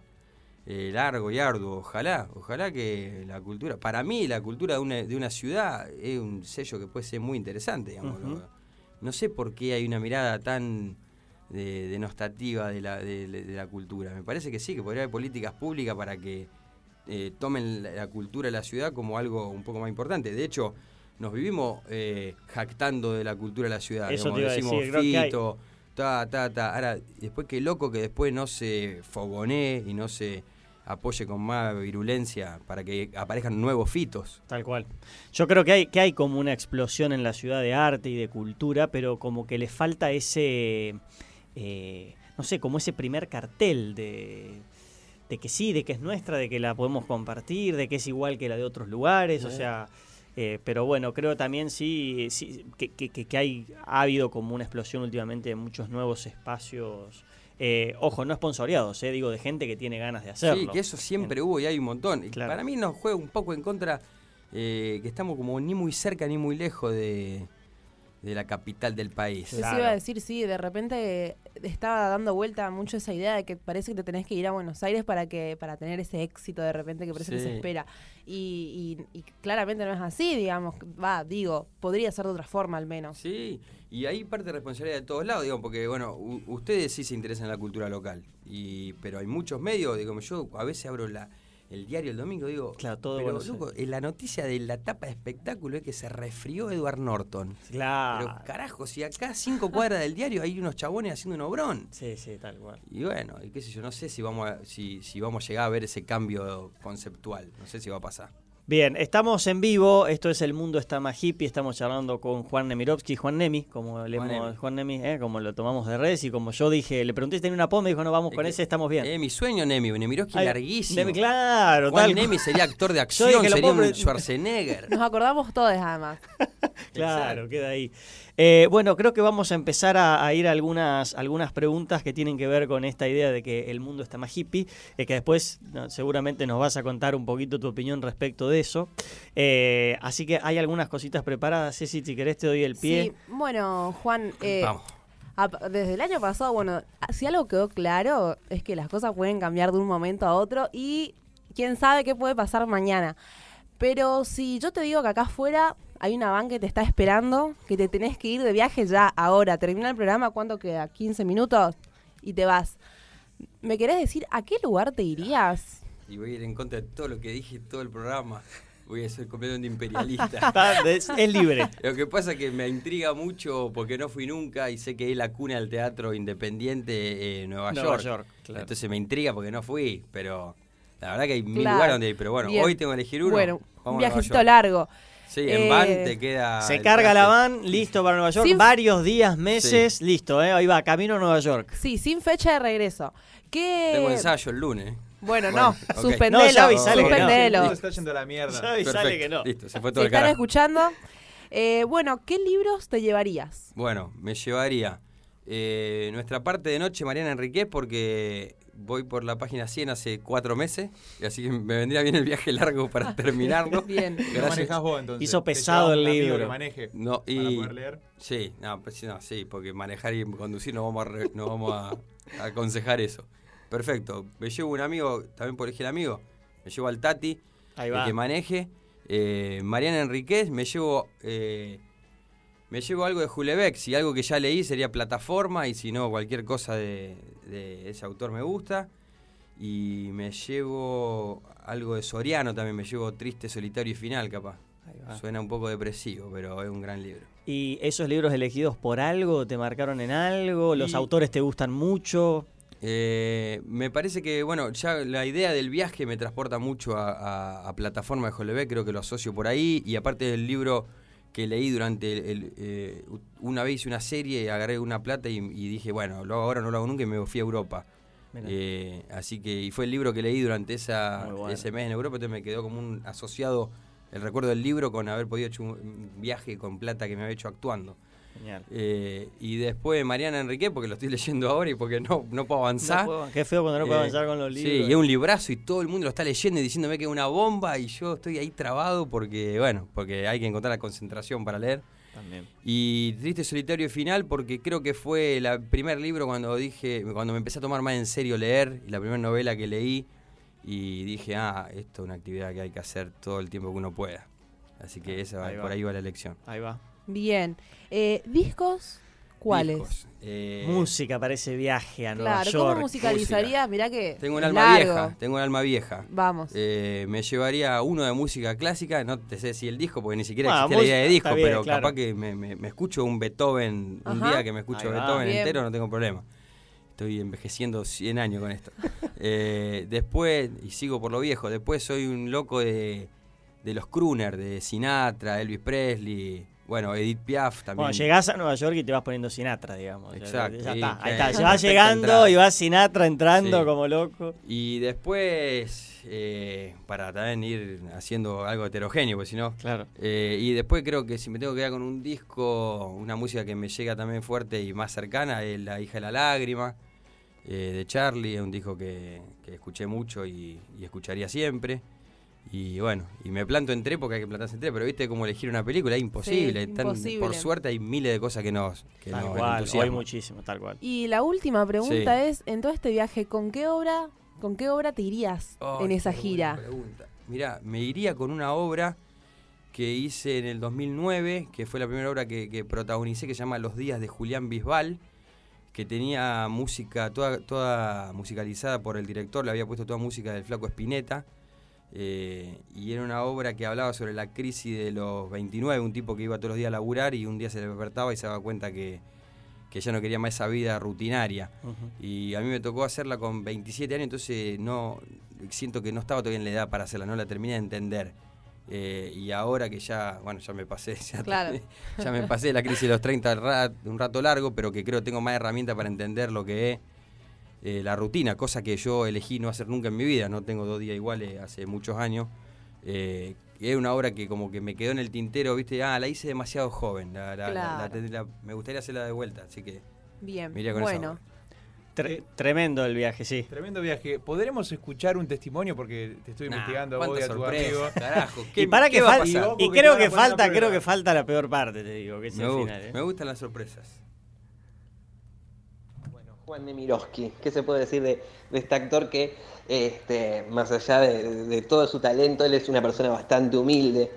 eh, largo y arduo. Ojalá, ojalá que la cultura, para mí la cultura de una, de una ciudad es un sello que puede ser muy interesante, digamos. Lo- No sé por qué hay una mirada tan de- denostativa de la, de, de la cultura. Me parece que sí, que podría haber políticas públicas para que eh, tomen la, la cultura de la ciudad como algo un poco más importante. De hecho, nos vivimos eh, jactando de la cultura de la ciudad. Eso digamos, te iba a decimos decir, creo que hay- fito, ta, ta, ta. Ahora, después qué loco que después no se fogonee y no se apoye con más virulencia para que aparezcan nuevos fitos. Tal cual. Yo creo que hay, que hay como una explosión en la ciudad de arte y de cultura, pero como que le falta ese, eh, no sé, como ese primer cartel de, de que sí, de que es nuestra, de que la podemos compartir, de que es igual que la de otros lugares, o sea... eh, pero bueno, creo también sí, sí que, que- que- que hay, ha habido como una explosión últimamente de muchos nuevos espacios. Eh, ojo, no esponsoriados, eh, digo, de gente que tiene ganas de hacerlo. Sí, que eso siempre hubo y hay un montón. Y Claro. Para mí nos juega un poco en contra eh, que estamos como ni muy cerca ni muy lejos de, de la capital del país. Yo sí iba a decir, sí, de repente estaba dando vuelta mucho esa idea de que parece que te tenés que ir a Buenos Aires para que para tener ese éxito de repente que parece que Sí. se espera. Y, y- y claramente no es así, digamos. Va, digo, podría ser de otra forma al menos. Sí, y hay parte de responsabilidad de todos lados, digamos, porque bueno, ustedes sí se interesan en la cultura local, y pero hay muchos medios, digamos, yo a veces abro la el diario el domingo, digo, Claro, todo pero, loco, en la noticia de la tapa de espectáculo es que se resfrió Edward Norton. Claro. Pero carajo, si acá a cinco cuadras del diario hay unos chabones haciendo un obrón. Sí, sí, tal cual. Y bueno, y qué sé yo, no sé si vamos a, si, si vamos a llegar a ver ese cambio conceptual, no sé si va a pasar. Bien, estamos en vivo, esto es El Mundo está más hippie, estamos charlando con Juan Nemirovsky, Juan Nemi, como le Juan hemos- Nemi. Juan Nemi, eh, como lo tomamos de redes y como yo dije, le pregunté si tenía una pompa y dijo, no, vamos Es con que- ese, estamos bien. Eh, mi sueño, Nemi, Nemirovsky Ay, larguísimo. Nemi, claro, Juan tal Nemi sería actor de acción, sería puedo un Schwarzenegger. Nos acordamos todos además. Claro, queda ahí. Eh, bueno, creo que vamos a empezar a, a ir a algunas, algunas preguntas que tienen que ver con esta idea de que el mundo está más hippie, eh, que después no, seguramente nos vas a contar un poquito tu opinión respecto de eso. Eh, así que hay algunas cositas preparadas, Ceci, si querés te doy el pie. Sí, bueno, Juan, eh, Vamos. a- desde el año pasado, bueno, si algo quedó claro es que las cosas pueden cambiar de un momento a otro y quién sabe qué puede pasar mañana. Pero si yo te digo que acá afuera hay una van que te está esperando, que te tenés que ir de viaje ya, ahora, termina el programa, ¿cuánto queda? ¿15 minutos? Y te vas. ¿Me querés decir a qué lugar te irías? Y voy a ir en contra de todo lo que dije todo el programa. Voy a ser completamente imperialista. Está- es- es libre. Lo que pasa es que me intriga mucho porque no fui nunca y sé que es la cuna del teatro independiente en Nueva, Nueva York. York, claro. Entonces me intriga porque no fui, pero la verdad que hay mil lugares donde ir. Pero bueno, Bien. hoy tengo que elegir uno. Bueno, un viajecito largo. Sí, en Eh, van te queda. Se carga traje. la van, listo para Nueva York, Sin- varios días, meses, listo, eh, ahí va, camino a Nueva York. Sí, sin fecha de regreso. ¿Qué... Tengo ensayo el lunes. Bueno, Bueno, no, suspendelo. No, ya avisale que no. suspendelo. Está yendo a la mierda. Que no. Listo, se fue Si todo el están carajo. escuchando, eh, bueno, ¿qué libros te llevarías? Bueno, me llevaría eh, nuestra parte de noche, Mariana Enriquez, porque voy por la página 100 hace cuatro meses, y así que me vendría bien el viaje largo para terminarlo. Bien. Lo manejás vos entonces. Hizo pesado el libro. que maneje No, para y poder leer. sí, no, pues, no, sí, porque manejar y conducir no vamos a, re- no vamos a, a aconsejar eso. Perfecto, me llevo un amigo, también por elegir amigo, me llevo al Tati, Ahí el que maneje, eh, Mariana Enriquez, me llevo eh, me llevo algo de Julebeck, si algo que ya leí sería plataforma y si no cualquier cosa de, de ese autor me gusta. Y me llevo algo de Soriano también, me llevo Triste, Solitario y Final capaz. va. Suena un poco depresivo, pero es un gran libro. ¿Y esos libros elegidos por algo te marcaron en algo? ¿Los Y- autores te gustan mucho? Eh, me parece que, bueno, ya la idea del viaje me transporta mucho a, a- a plataforma de Jolebé, creo que lo asocio por ahí. Y aparte del libro que leí durante el, el, eh, una vez hice una serie, agarré una plata y, y dije, bueno, lo hago ahora, no lo hago nunca y me fui a Europa. Eh, así que, y fue el libro que leí durante esa, bueno. ese mes en Europa, entonces me quedó como un asociado el recuerdo del libro con haber podido hecho un viaje con plata que me había hecho actuando. Genial. Eh, y después Mariana Enrique, porque lo estoy leyendo ahora y porque no, no puedo avanzar. No puedo- qué feo cuando no puedo Eh, avanzar con los Sí, libros. y es un librazo y todo el mundo lo está leyendo y diciéndome que es una bomba y yo estoy ahí trabado porque, bueno, porque hay que encontrar la concentración para leer. También. Y Triste Solitario Final porque creo que fue el primer libro cuando dije, cuando me empecé a tomar más en serio leer y la primera novela que leí y dije, ah, esto es una actividad que hay que hacer todo el tiempo que uno pueda. Así que esa, Ahí va. por ahí va la elección. Ahí va. Bien. Eh, ¿Discos? ¿Cuáles? Discos. Eh, Música para ese viaje a Nueva Claro, York. ¿cómo musicalizarías? Mirá que. Tengo un alma largo. vieja, tengo un alma vieja. Vamos. Eh, me llevaría uno de música clásica, no te sé si el disco, porque ni siquiera Ah, existe la idea de disco, bien, pero claro. capaz que me, me- me escucho un Beethoven, un día que me escucho Ahí. Beethoven Bien. entero, no tengo problema. Estoy envejeciendo 100 años con esto. Eh, después, y sigo por lo viejo, después soy un loco de, de los crooner, de Sinatra, Elvis Presley, bueno, Edith Piaf también. Bueno, llegás a Nueva York y te vas poniendo Sinatra, digamos. Exacto, Ya, está, ahí está. es Se va perfecta llegando entrada. y va Sinatra entrando Sí. como loco. Y después, eh, para también ir haciendo algo heterogéneo, porque si no. Claro. Eh, y después creo que si me tengo que quedar con un disco, una música que me llega también fuerte y más cercana, es La hija de la lágrima, eh, de Charlie, es un disco que, que escuché mucho y, y escucharía siempre. Y bueno, y me planto en tres porque hay que plantarse en tres, pero viste cómo elegir una película, es imposible. Tan- imposible. por suerte hay miles de cosas que nos, que Tal nos cual, hoy muchísimo, tal cual. Y la última pregunta Sí. es, en todo este viaje, ¿con qué obra, con qué obra te irías Ay, en esa gira? Mirá, me iría con una obra que hice en el 2009, que fue la primera obra que, que protagonicé, que se llama Los días de Julián Bisbal, que tenía música toda, toda musicalizada por el director, le había puesto toda música del Flaco Espineta, eh, y era una obra que hablaba sobre la crisis de los 29, un tipo que iba todos los días a laburar y un día se despertaba y se daba cuenta que, que ya no quería más esa vida rutinaria. Y a mí me tocó hacerla con 27 años, entonces no siento que no estaba todavía en la edad para hacerla, no la terminé de entender. Eh, y ahora que ya, bueno, ya me pasé, ya, Claro. ya me pasé la crisis de los 30 ra- un rato largo, pero que creo que tengo más herramientas para entender lo que es eh, la rutina, cosa que yo elegí no hacer nunca en mi vida, no tengo dos días iguales hace muchos años. Eh, es una obra que como que me quedó en el tintero, viste, ah, la hice demasiado joven, la- la- la- la- Claro. la- me gustaría hacerla de vuelta, así que Bien, con bueno. Tre- tremendo el viaje, sí. Tremendo viaje. ¿Podremos escuchar un testimonio? Porque te estoy Nah, investigando a vos y a tu sorpresa, amigo. carajo. Y para que qué va a falta, pasar? y creo que falta, creo que falta la peor parte, te digo, que es Me, el final. ¿eh? me gustan las sorpresas. Juan Nemirovsky, ¿qué se puede decir de, este actor que, este, más allá de, todo su talento, él es una persona bastante humilde?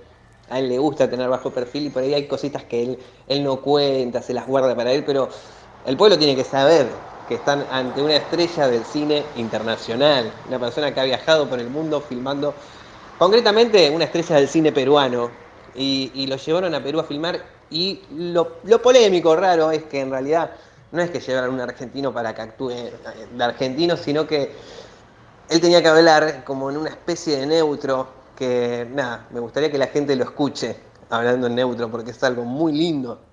A él le gusta tener bajo perfil y por ahí hay cositas que él, no cuenta, se las guarda para él, pero el pueblo tiene que saber que están ante una estrella del cine internacional, una persona que ha viajado por el mundo filmando, concretamente una estrella del cine peruano, y, y lo llevaron a Perú a filmar, y lo, lo polémico, raro, es que en realidad no es que llevaran a un argentino para que actúe eh, de argentino, sino que él tenía que hablar como en una especie de neutro, que nada, me gustaría que la gente lo escuche hablando en neutro, porque es algo muy lindo.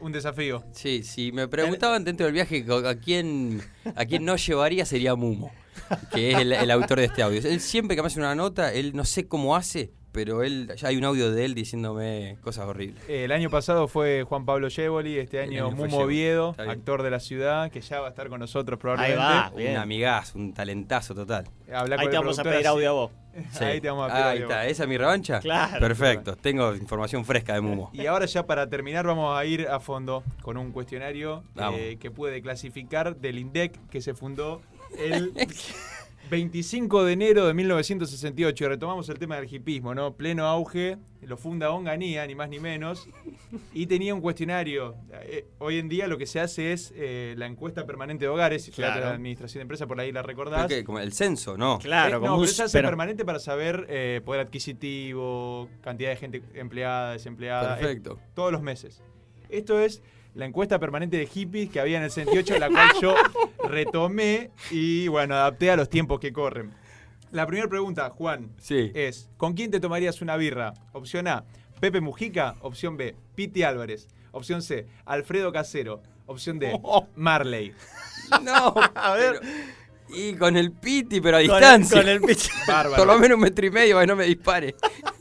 Un desafío. Sí, si me preguntaban dentro del viaje a quién, a quién no llevaría sería Mumo, que es el, el autor de este audio. Él siempre que me hace una nota, él no sé cómo hace, pero él ya hay un audio de él diciéndome cosas horribles. El año pasado fue Juan Pablo Yevoli, este año Mumo Oviedo, actor de la ciudad, que ya va a estar con nosotros Ahí probablemente. va, bien. Un amigazo, un talentazo total. Habla Ahí con te vamos a pedir audio a vos. Sí. Ahí te vamos a pedir Ah, audio Ahí a está, vos. ¿esa es mi revancha? Claro. Perfecto, tengo información fresca de Mumo. Y ahora ya para terminar vamos a ir a fondo con un cuestionario eh, que puede clasificar del INDEC que se fundó el 25 de enero de 1968. Retomamos el tema del hipismo, ¿no? Pleno auge, lo funda Onganía, ni más ni menos, y tenía un cuestionario. Eh, hoy en día lo que se hace es eh, la encuesta permanente de hogares, Claro. la administración de empresa, por ahí la ¿Pero recordás. qué? Como el censo, ¿no? Claro, Eh, como no, pero se hace pero- permanente para saber eh, poder adquisitivo, cantidad de gente empleada, desempleada. Perfecto. eh, todos los meses. Esto es la encuesta permanente de hippies que había en el 68, la cual yo retomé y bueno, adapté a los tiempos que corren. La primera pregunta, Juan, Sí. es: ¿con quién te tomarías una birra? Opción A, Pepe Mujica. Opción B, Piti Álvarez. Opción C, Alfredo Casero. Opción D, Marley. No, a ver. y con el piti, pero a Con el- distancia. con el piti. Bárbaro. Por lo menos un metro y medio para que no me dispare.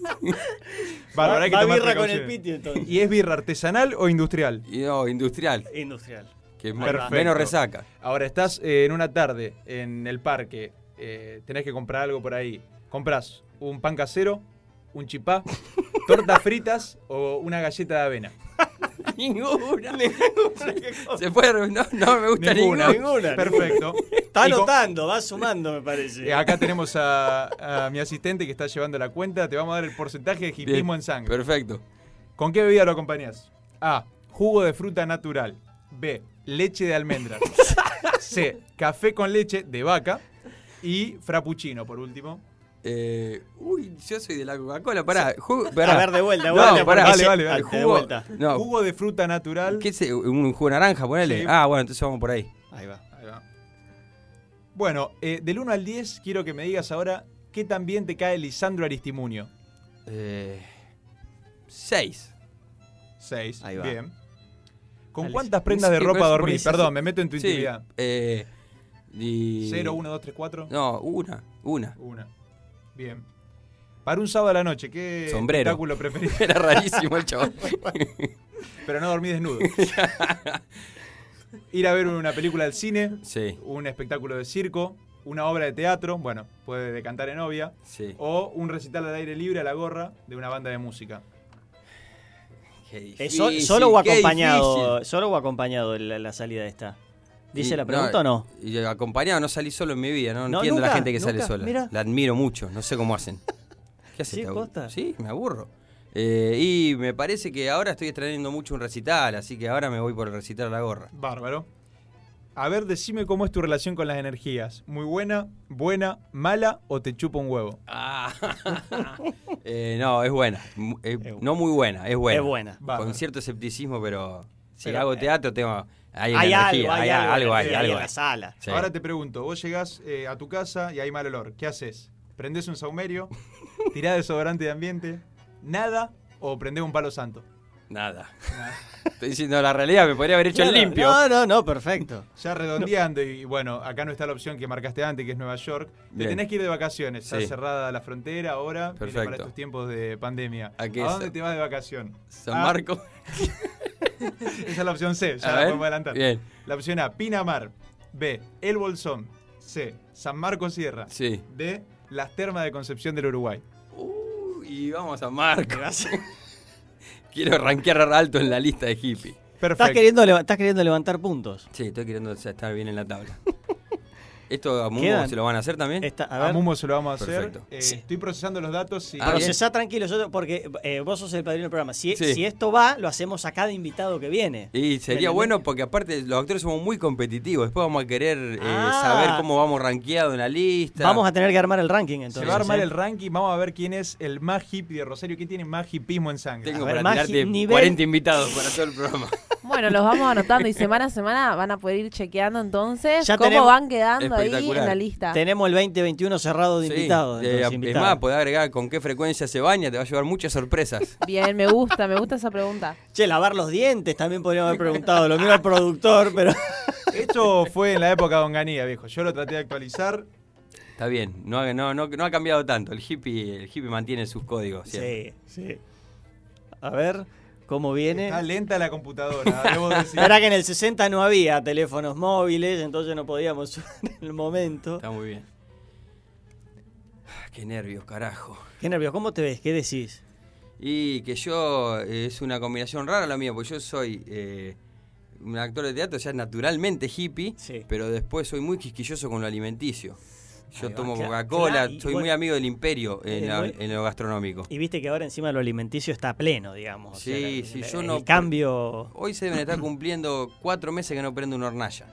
Va- que birra con el piti, entonces. ¿Y es birra artesanal o industrial? Y no, industrial, Industrial. que es menos resaca. Ahora estás eh, en una tarde en el parque, eh, tenés que comprar algo por ahí. Compras un pan casero, un chipá, tortas fritas o una galleta de avena. Ninguna. Se puede, no, no me gusta Ninguna. Perfecto. Está anotando, va sumando, me parece. Eh, acá tenemos a, a mi asistente que está llevando la cuenta. Te vamos a dar el porcentaje de hipismo en sangre. Perfecto. ¿Con qué bebida lo acompañás? A. jugo de fruta natural. B, leche de almendras. C, café con leche de vaca. Y frappuccino, por último. Eh, uy, yo soy de la Coca-Cola, pará. Jugo- A pará. ver, de vuelta, de No, vuelta, pará. Vale, vale, vale. El De jugo, vuelta. no, Jugo de fruta natural. ¿Qué es? ¿Un jugo naranja, ponele? Sí. Ah, bueno, entonces vamos por ahí. Ahí va. Ahí va. Bueno, eh, del 1 al 10 quiero que me digas ahora qué tan bien te cae Lisandro Aristimunio. Eh, seis. 6. Ahí va. Bien. ¿Con Dale, cuántas prendas de ropa dormís? Perdón, me meto en tu sí, intimidad. Eh, y- 0, 1, 2, 3, 4. No, una, una. Una. Bien. Para un sábado a la noche, ¿qué Sombrero. espectáculo preferís? Era rarísimo el chabón. Pero no dormí desnudo. Ir a ver una película al cine, Sí. un espectáculo de circo, una obra de teatro, bueno, puede decantar en novia, Sí. o un recital al aire libre a la gorra de una banda de música. Qué Eh, so- ¿Solo o acompañado? ¿Solo o acompañado la, la salida esta? ¿Dice Y- la pregunta o no? Y acompañado no salí solo en mi vida, no, No, entiendo la nunca, gente que sale sola. mira. La admiro mucho, no sé cómo hacen. ¿Qué haces? ¿Sí, te abu- posta? Sí, me aburro. Eh, y me parece que ahora estoy extrayendo mucho un recital, así que ahora me voy por el recital a la gorra. Bárbaro. A ver, decime cómo es tu relación con las energías. ¿Muy buena, buena, mala o te chupa un huevo? Ah. Eh, no, es buena. Eh, no muy buena, es buena. Es buena. Bárbaro. Con cierto escepticismo, pero si Pero, hago teatro tengo... Hay, hay energía, algo, hay hay algo, algo, hay ahí algo en la sala. Sí. Ahora te pregunto, vos llegás eh, a tu casa y hay mal olor. ¿Qué haces? ¿Prendés un saumerio? ¿Tirás desodorante de ambiente? ¿Nada? ¿O prendés un palo santo? Nada. Estoy diciendo la realidad, me podría haber hecho el limpio. No, no, no, perfecto. Ya redondeando, y bueno, acá no está la opción que marcaste antes, que es Nueva York. Te Bien. tenés que ir de vacaciones. Está cerrada la frontera ahora. para estos tiempos de pandemia. ¿A ¿A, qué dónde es? te vas de vacación? San A- Marco. Esa es la opción C, ya A la ver, podemos adelantar. bien. La opción A, Pinamar. B, El Bolsón. C, San Marcos Sierra. Sí. D, Las Termas de Concepción del Uruguay. Y vamos a Marco. Quiero rankear alto en la lista de hippie. Estás queriendo, estás queriendo levantar puntos. Sí, estoy queriendo estar bien en la tabla. ¿Esto a Mumo Quedan- se lo van a hacer también? Esta- a A. Mumo se lo vamos a hacer. Eh, Sí. Estoy procesando los datos. Y Ah. Procesá tranquilo, yo porque eh, vos sos el padrino del programa. Si, Sí. si esto va, lo hacemos a cada invitado que viene. Y sería ¿Me bueno porque aparte los actores somos muy competitivos. Después vamos a querer eh, Ah. saber cómo vamos rankeados en la lista. Vamos a tener que armar el ranking entonces. se va a armar el ranking. Vamos a ver quién es el más hippie de Rosario. ¿Quién tiene más hippismo en sangre? Tengo ver, para tirarte nivel- 40 invitados para todo el programa. Bueno, los vamos anotando y semana a semana van a poder ir chequeando entonces Ya cómo tenemos- van quedando ahí en la lista. Tenemos el 2021 cerrado de Sí, invitados. eh, entonces, es más, podés agregar con qué frecuencia se baña, te va a llevar muchas sorpresas. Bien, me gusta, me gusta esa pregunta. Che, lavar los dientes también podríamos haber preguntado. Lo mismo al productor, pero. Esto fue en la época de Onganía, viejo. Yo lo traté de actualizar. Está bien, no, ha- no, no, no ha cambiado tanto. El hippie, el hippie mantiene sus códigos. siempre. Sí, sí. A ver cómo viene. Está lenta la computadora, debo decir. Verá que en el 60 no había teléfonos móviles, entonces no podíamos subir en el momento. Está muy bien. Qué nervios, carajo. Qué nervios, ¿cómo te ves? ¿Qué decís? Y que yo, eh, es una combinación rara la mía, porque yo soy eh, un actor de teatro, ya naturalmente hippie, Sí. pero después soy muy quisquilloso con lo alimenticio. Yo va, tomo Coca-Cola, soy bueno, muy amigo del imperio en, eh, la- en lo gastronómico. Y viste que ahora encima lo alimenticio está pleno, digamos. o sea, Sí, el- sí, el- yo el no- cambio. Hoy se deben estar cumpliendo cuatro meses que no prendo una hornalla.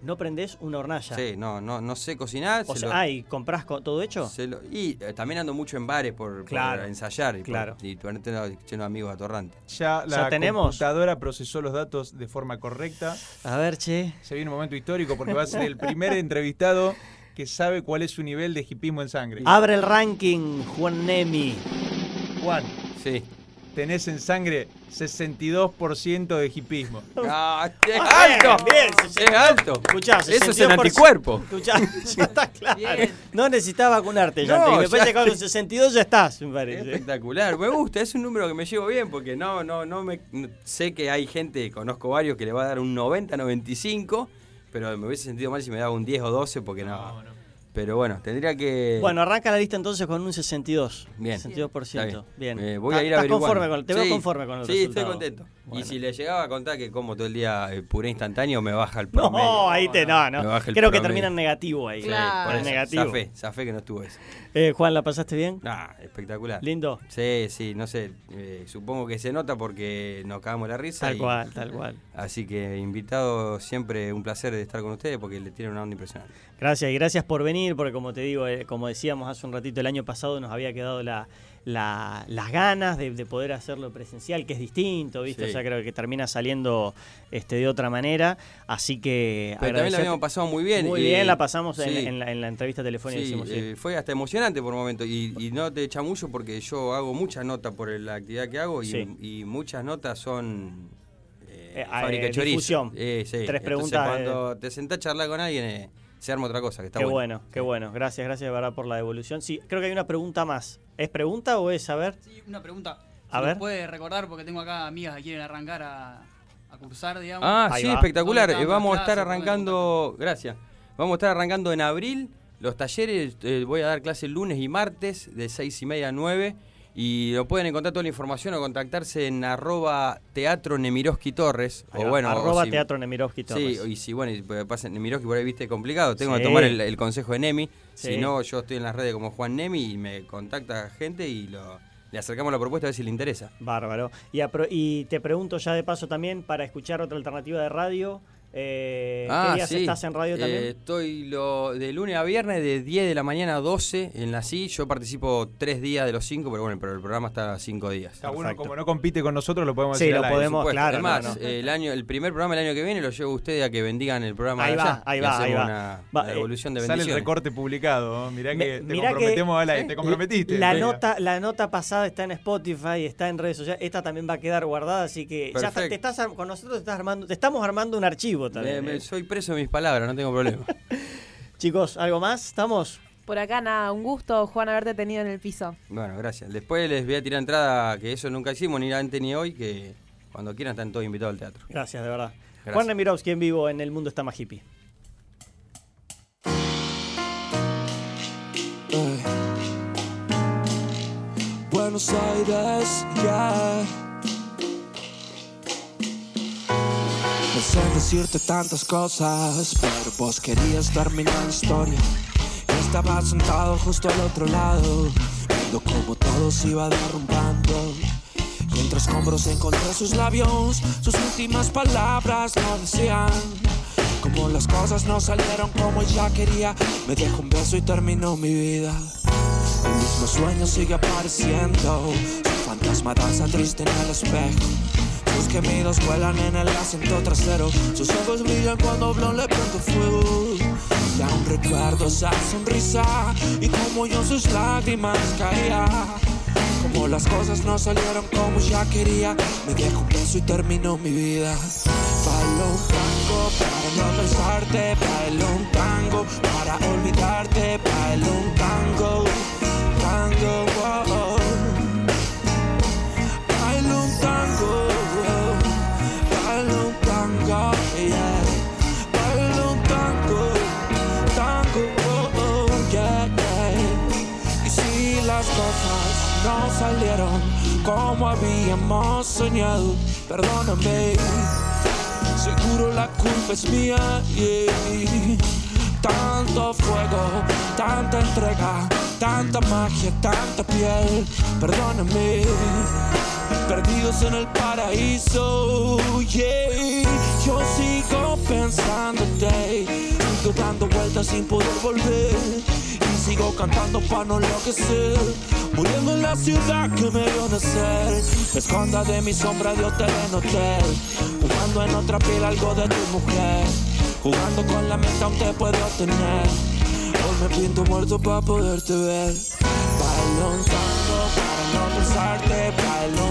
No prendés una hornalla. Sí, no, no, no sé cocinar. O se sea, lo- ah, ¿y comprás co- todo hecho? se lo- y eh, también ando mucho en bares por, por Claro, ensayar y, por- claro. y tener lleno de amigos atorrantes. Ya la Ya tenemos. computadora procesó los datos de forma correcta. A ver, che. Se viene un momento histórico porque va a ser el primer entrevistado que sabe cuál es su nivel de hipismo en sangre. Abre el ranking, Juan Nemi. Juan, Sí. tenés en sangre 62% de hipismo. Ah, es alto. bien, es alto. Escuchá, Eso es el 62%. anticuerpo. Escuchá, ya está claro. No necesitas vacunarte, ya. No, me ya parece que con estoy- 62 ya estás, me parece. Espectacular, me gusta, es un número que me llevo bien porque no, no, no me sé que hay gente, conozco varios que le va a dar un 90, 95, pero me hubiese sentido mal si me daba un 10 o 12 porque no. Pero bueno, tendría que Bueno, arranca la lista entonces con un 62. Bien. 62%. Está Bien. bien. Eh, voy a ir ¿Estás averiguando. conforme con, te veo Sí, conforme con el Sí, resultado. estoy contento. Y si le llegaba a contar que como todo el día eh, puré instantáneo, me baja el promedio. No, ahí te no, no. Creo que termina en negativo ahí. Claro. por negativo. Zafé, zafé que no estuvo eso. Eh, Juan, ¿la pasaste bien? Ah, espectacular. ¿Lindo? Sí, sí, no sé. eh, supongo que se nota porque nos cagamos la risa. Tal y- cual, tal cual. Así que invitado, siempre un placer de estar con ustedes porque le tienen una onda impresionante. Gracias y gracias por venir, porque como te digo, eh, como decíamos hace un ratito, el año pasado nos había quedado la, la- las ganas de, de poder hacerlo presencial, que es distinto, ¿viste? Sí. Ya creo que termina saliendo este, de otra manera. Así que. Pero también la habíamos pasado muy bien. Muy y- bien, la pasamos en, sí. en la, en la entrevista telefónica. Sí, hicimos, eh, fue hasta emocionante por un momento y, y no te echa mucho porque yo hago muchas notas por la actividad que hago y, muchas notas son eh, Eh, fábrica eh, chorizo. Tres Entonces, preguntas, cuando te sentás a charlar con alguien eh, se arma otra cosa que está Qué bueno. bueno, qué bueno. Gracias, gracias de verdad por la devolución. Sí, creo que hay una pregunta más. ¿Es pregunta o es a ver? Una pregunta. A ¿Se ver. puede recordar porque tengo acá amigas que quieren arrancar a, a cursar, digamos? Ah, sí, espectacular. ¿Dónde Eh, vamos a estar arrancando, gracias. Vamos a estar arrancando en abril los talleres. eh, voy a dar clases lunes y martes de seis y media a 9. Y lo pueden encontrar toda la información o contactarse en arroba teatro Nemiroski Torres. O va, bueno, o arroba si- teatro Nemiroski Torres. Sí, y si bueno, y pues pasa Nemiroski por ahí viste complicado, tengo Sí. que tomar el, el consejo de Nemi. Sí. Si no, yo estoy en las redes como Juan Nemi y me contacta gente y lo, le acercamos la propuesta a ver si le interesa. Bárbaro. Y, y te pregunto ya de paso también, para escuchar otra alternativa de radio, eh, ¿qué días estás en radio Eh, también? estoy lo, de lunes a viernes de 10 de la mañana a 12 en la CI. Yo participo 3 días de los 5, pero bueno, pero el programa está 5 días. Está bueno, como no compite con nosotros, lo podemos Sí, decir lo podemos, claro, Además, no, no. eh, El, año, el primer programa el año que viene lo llevo a ustedes a que bendigan el programa Ahí de va, allá ahí va, ahí va. Una, Va, una eh, devolución de Sale el recorte publicado. ¿no? Mirá Me- que te mirá comprometemos que- al aire, te comprometiste. La nota, la nota pasada está en Spotify, está en redes sociales. Esta también va a quedar guardada, así que ya te estás con nosotros te estás armando, te estamos armando un archivo también. Me- me- eh. soy preso de mis palabras, no tengo problema. Chicos, ¿algo más? ¿Estamos? Por acá nada, un gusto, Juan, haberte tenido en el piso. bueno, gracias. Después les voy a tirar entrada, que eso nunca hicimos, ni antes ni hoy, que cuando quieran están todos invitados al teatro. Gracias, de verdad. Gracias. Juan Nemirovsky en vivo en El Mundo está más hippie. Buenos Aires, ya. Pensé en decirte tantas cosas, pero vos querías terminar la historia. Estaba sentado justo al otro lado, viendo cómo todo se iba derrumbando. Y entre escombros encontré sus labios, sus últimas palabras lo decían. Como las cosas no salieron como ella quería, me dejó un beso y terminó mi vida. El mismo sueño sigue apareciendo. Su fantasma danza triste en el espejo. Sus gemidos vuelan en el asiento trasero. Sus ojos brillan cuando Blon le prende fuego. Y aún recuerdo esa sonrisa y como yo sus lágrimas caía. Como las cosas no salieron como ya quería, me dejó un beso y terminó mi vida. Bailo un tango para no pensarte, bailo un tango para olvidarte, bailo un tango, tango, como habíamos soñado, perdóname. Seguro la culpa es mía. Tanto fuego, tanta entrega, tanta magia, tanta piel. Perdóname, perdidos en el paraíso, yeah. Yo sigo pensándote, sigo dando vueltas sin poder volver. Y sigo cantando para no enloquecer, muriendo en la ciudad que me vio nacer. Me esconda de mi sombra de hotel en hotel, jugando en otra piel algo de tu mujer. Jugando con la mente aún te puedo tener. Hoy me pinto muerto para poderte ver. Tango para no pensarte.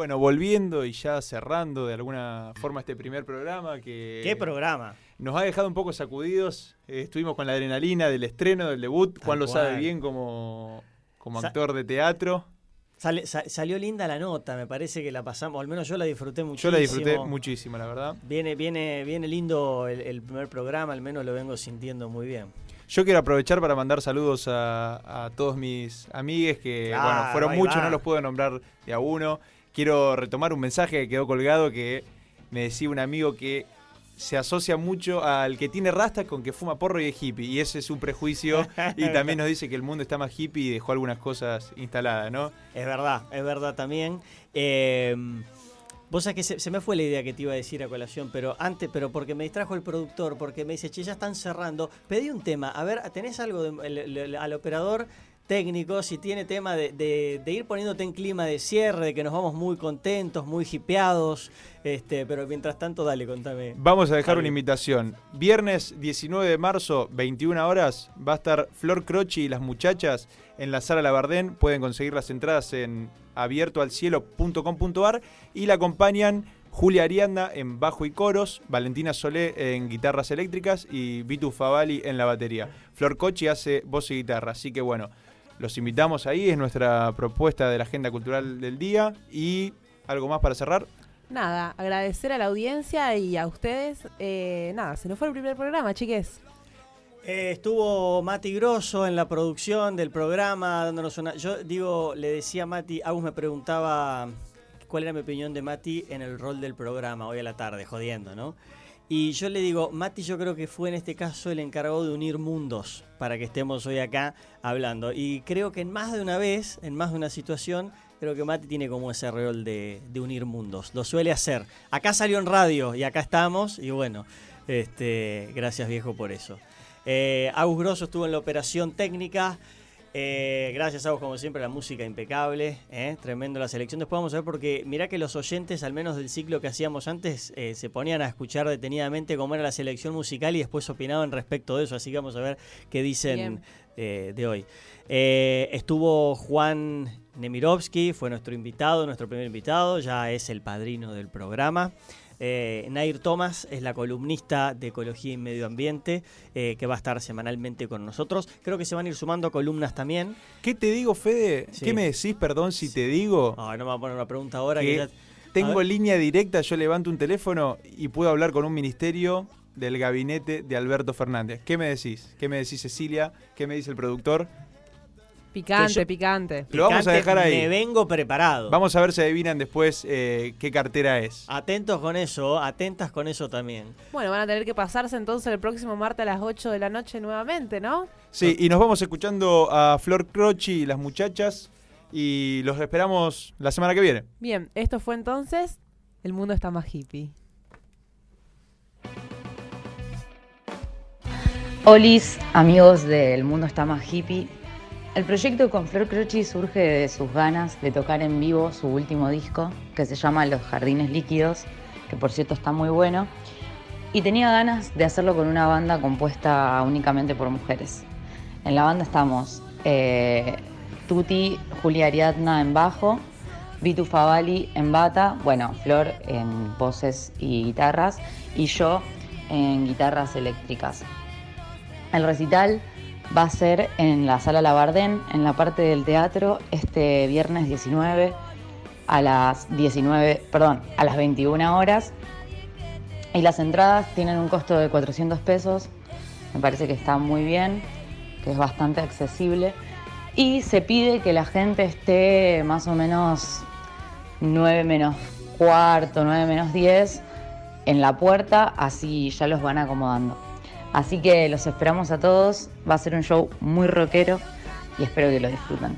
Bueno, volviendo y ya cerrando de alguna forma este primer programa que... ¿Qué programa? Nos ha dejado un poco sacudidos. Eh, estuvimos con la adrenalina del estreno, del debut. Juan lo sabe bien como, como Sa- actor de teatro. Sale- salió linda la nota, me parece que la pasamos, al menos yo la disfruté muchísimo. Yo la disfruté muchísimo, la verdad. Viene, viene, viene lindo el, el primer programa, al menos lo vengo sintiendo muy bien. Yo quiero aprovechar para mandar saludos a, a todos mis amigues que, Claro, bueno, fueron muchos, va. no los puedo nombrar de a uno. Quiero retomar un mensaje que quedó colgado que me decía un amigo que se asocia mucho al que tiene rastas con que fuma porro y es hippie. Y ese es un prejuicio. y también nos dice que el mundo está más hippie y dejó algunas cosas instaladas, ¿no? Es verdad, es verdad también. Eh, Vos sabés que se, se me fue la idea que te iba a decir a colación, pero antes, pero porque me distrajo el productor, porque me dice, che, ya están cerrando. Pedí un tema. A ver, ¿tenés algo de- al operador técnico? Si tiene tema de, de- de ir poniéndote en clima de cierre, de que nos vamos muy contentos, muy hipeados. Este, pero mientras tanto, dale, contame. Vamos a dejar una invitación. Viernes 19 de marzo, 21 horas, va a estar Flor Croci y las muchachas en la sala Labardén. Pueden conseguir las entradas en abiertoalcielo.com.ar y la acompañan Julia Arianda en bajo y coros, Valentina Solé en guitarras eléctricas y Vitu Favali en la batería. Flor Cochi hace voz y guitarra, así que bueno, los invitamos ahí, es nuestra propuesta de la agenda cultural del día y algo más para cerrar. Nada, agradecer a la audiencia y a ustedes. Eh, nada, se nos fue el primer programa, chiques. Eh, estuvo Mati Grosso en la producción del programa, dándonos una. Yo digo, le decía a Mati, Agus me preguntaba cuál era mi opinión de Mati en el rol del programa hoy a la tarde, jodiendo, ¿no? Y yo le digo, Mati, yo creo que fue en este caso el encargado de unir mundos para que estemos hoy acá hablando. Y creo que en más de una vez, en más de una situación, creo que Mati tiene como ese rol de, unir mundos. Lo suele hacer. Acá salió en radio y acá estamos. Y bueno, este, gracias viejo por eso. Eh, Agus Grosso estuvo en la operación técnica. Eh, gracias, Agus, como siempre, la música impecable. eh, Tremendo la selección. Después vamos a ver, porque mirá que los oyentes, al menos del ciclo que hacíamos antes, eh, se ponían a escuchar detenidamente cómo era la selección musical y después opinaban respecto de eso. Así que vamos a ver qué dicen eh, de hoy. Estuvo Juan Nemirovsky, fue nuestro invitado, nuestro primer invitado, ya es el padrino del programa. Eh, Nair Thomas es la columnista de Ecología y Medio Ambiente, eh, que va a estar semanalmente con nosotros. Creo que se van a ir sumando columnas también. ¿Qué te digo, Fede? Sí. ¿Qué me decís, perdón, si te digo? Ay, no me va a poner una pregunta ahora que, que ya- tengo línea directa, yo levanto un teléfono y puedo hablar con un ministerio del gabinete de Alberto Fernández. ¿Qué me decís? ¿Qué me decís, Cecilia? ¿Qué me dice el productor? Picante, yo- picante. Lo vamos a dejar ahí. Me vengo preparado. Vamos a ver si adivinan después eh, qué cartera es. Atentos con eso, atentas con eso también. Bueno, van a tener que pasarse entonces el próximo martes a las 8 de la noche nuevamente, ¿no? Sí, y nos vamos escuchando a Flor Croci y las muchachas y los esperamos la semana que viene. Bien, esto fue entonces El mundo está más hippie. Olis, amigos del Mundo está más hippie. El proyecto con Flor Croci surge de sus ganas de tocar en vivo su último disco, que se llama Los Jardines Líquidos, que por cierto está muy bueno. Y tenía ganas de hacerlo con una banda compuesta únicamente por mujeres. En la banda estamos eh, Tuti, Julia Ariadna en bajo, Vitu Favali en bata, bueno, Flor en voces y guitarras, y yo en guitarras eléctricas. El recital va a ser en la sala Labardén, en la parte del teatro, este viernes 19 a las 19, perdón, a las 21 horas. Y las entradas tienen un costo de 400 pesos. Me parece que está muy bien, que es bastante accesible. Y se pide que la gente esté más o menos 9 menos cuarto, 9 menos 10 en la puerta, así ya los van acomodando. Así que los esperamos a todos. Va a ser un show muy rockero y espero que lo disfruten.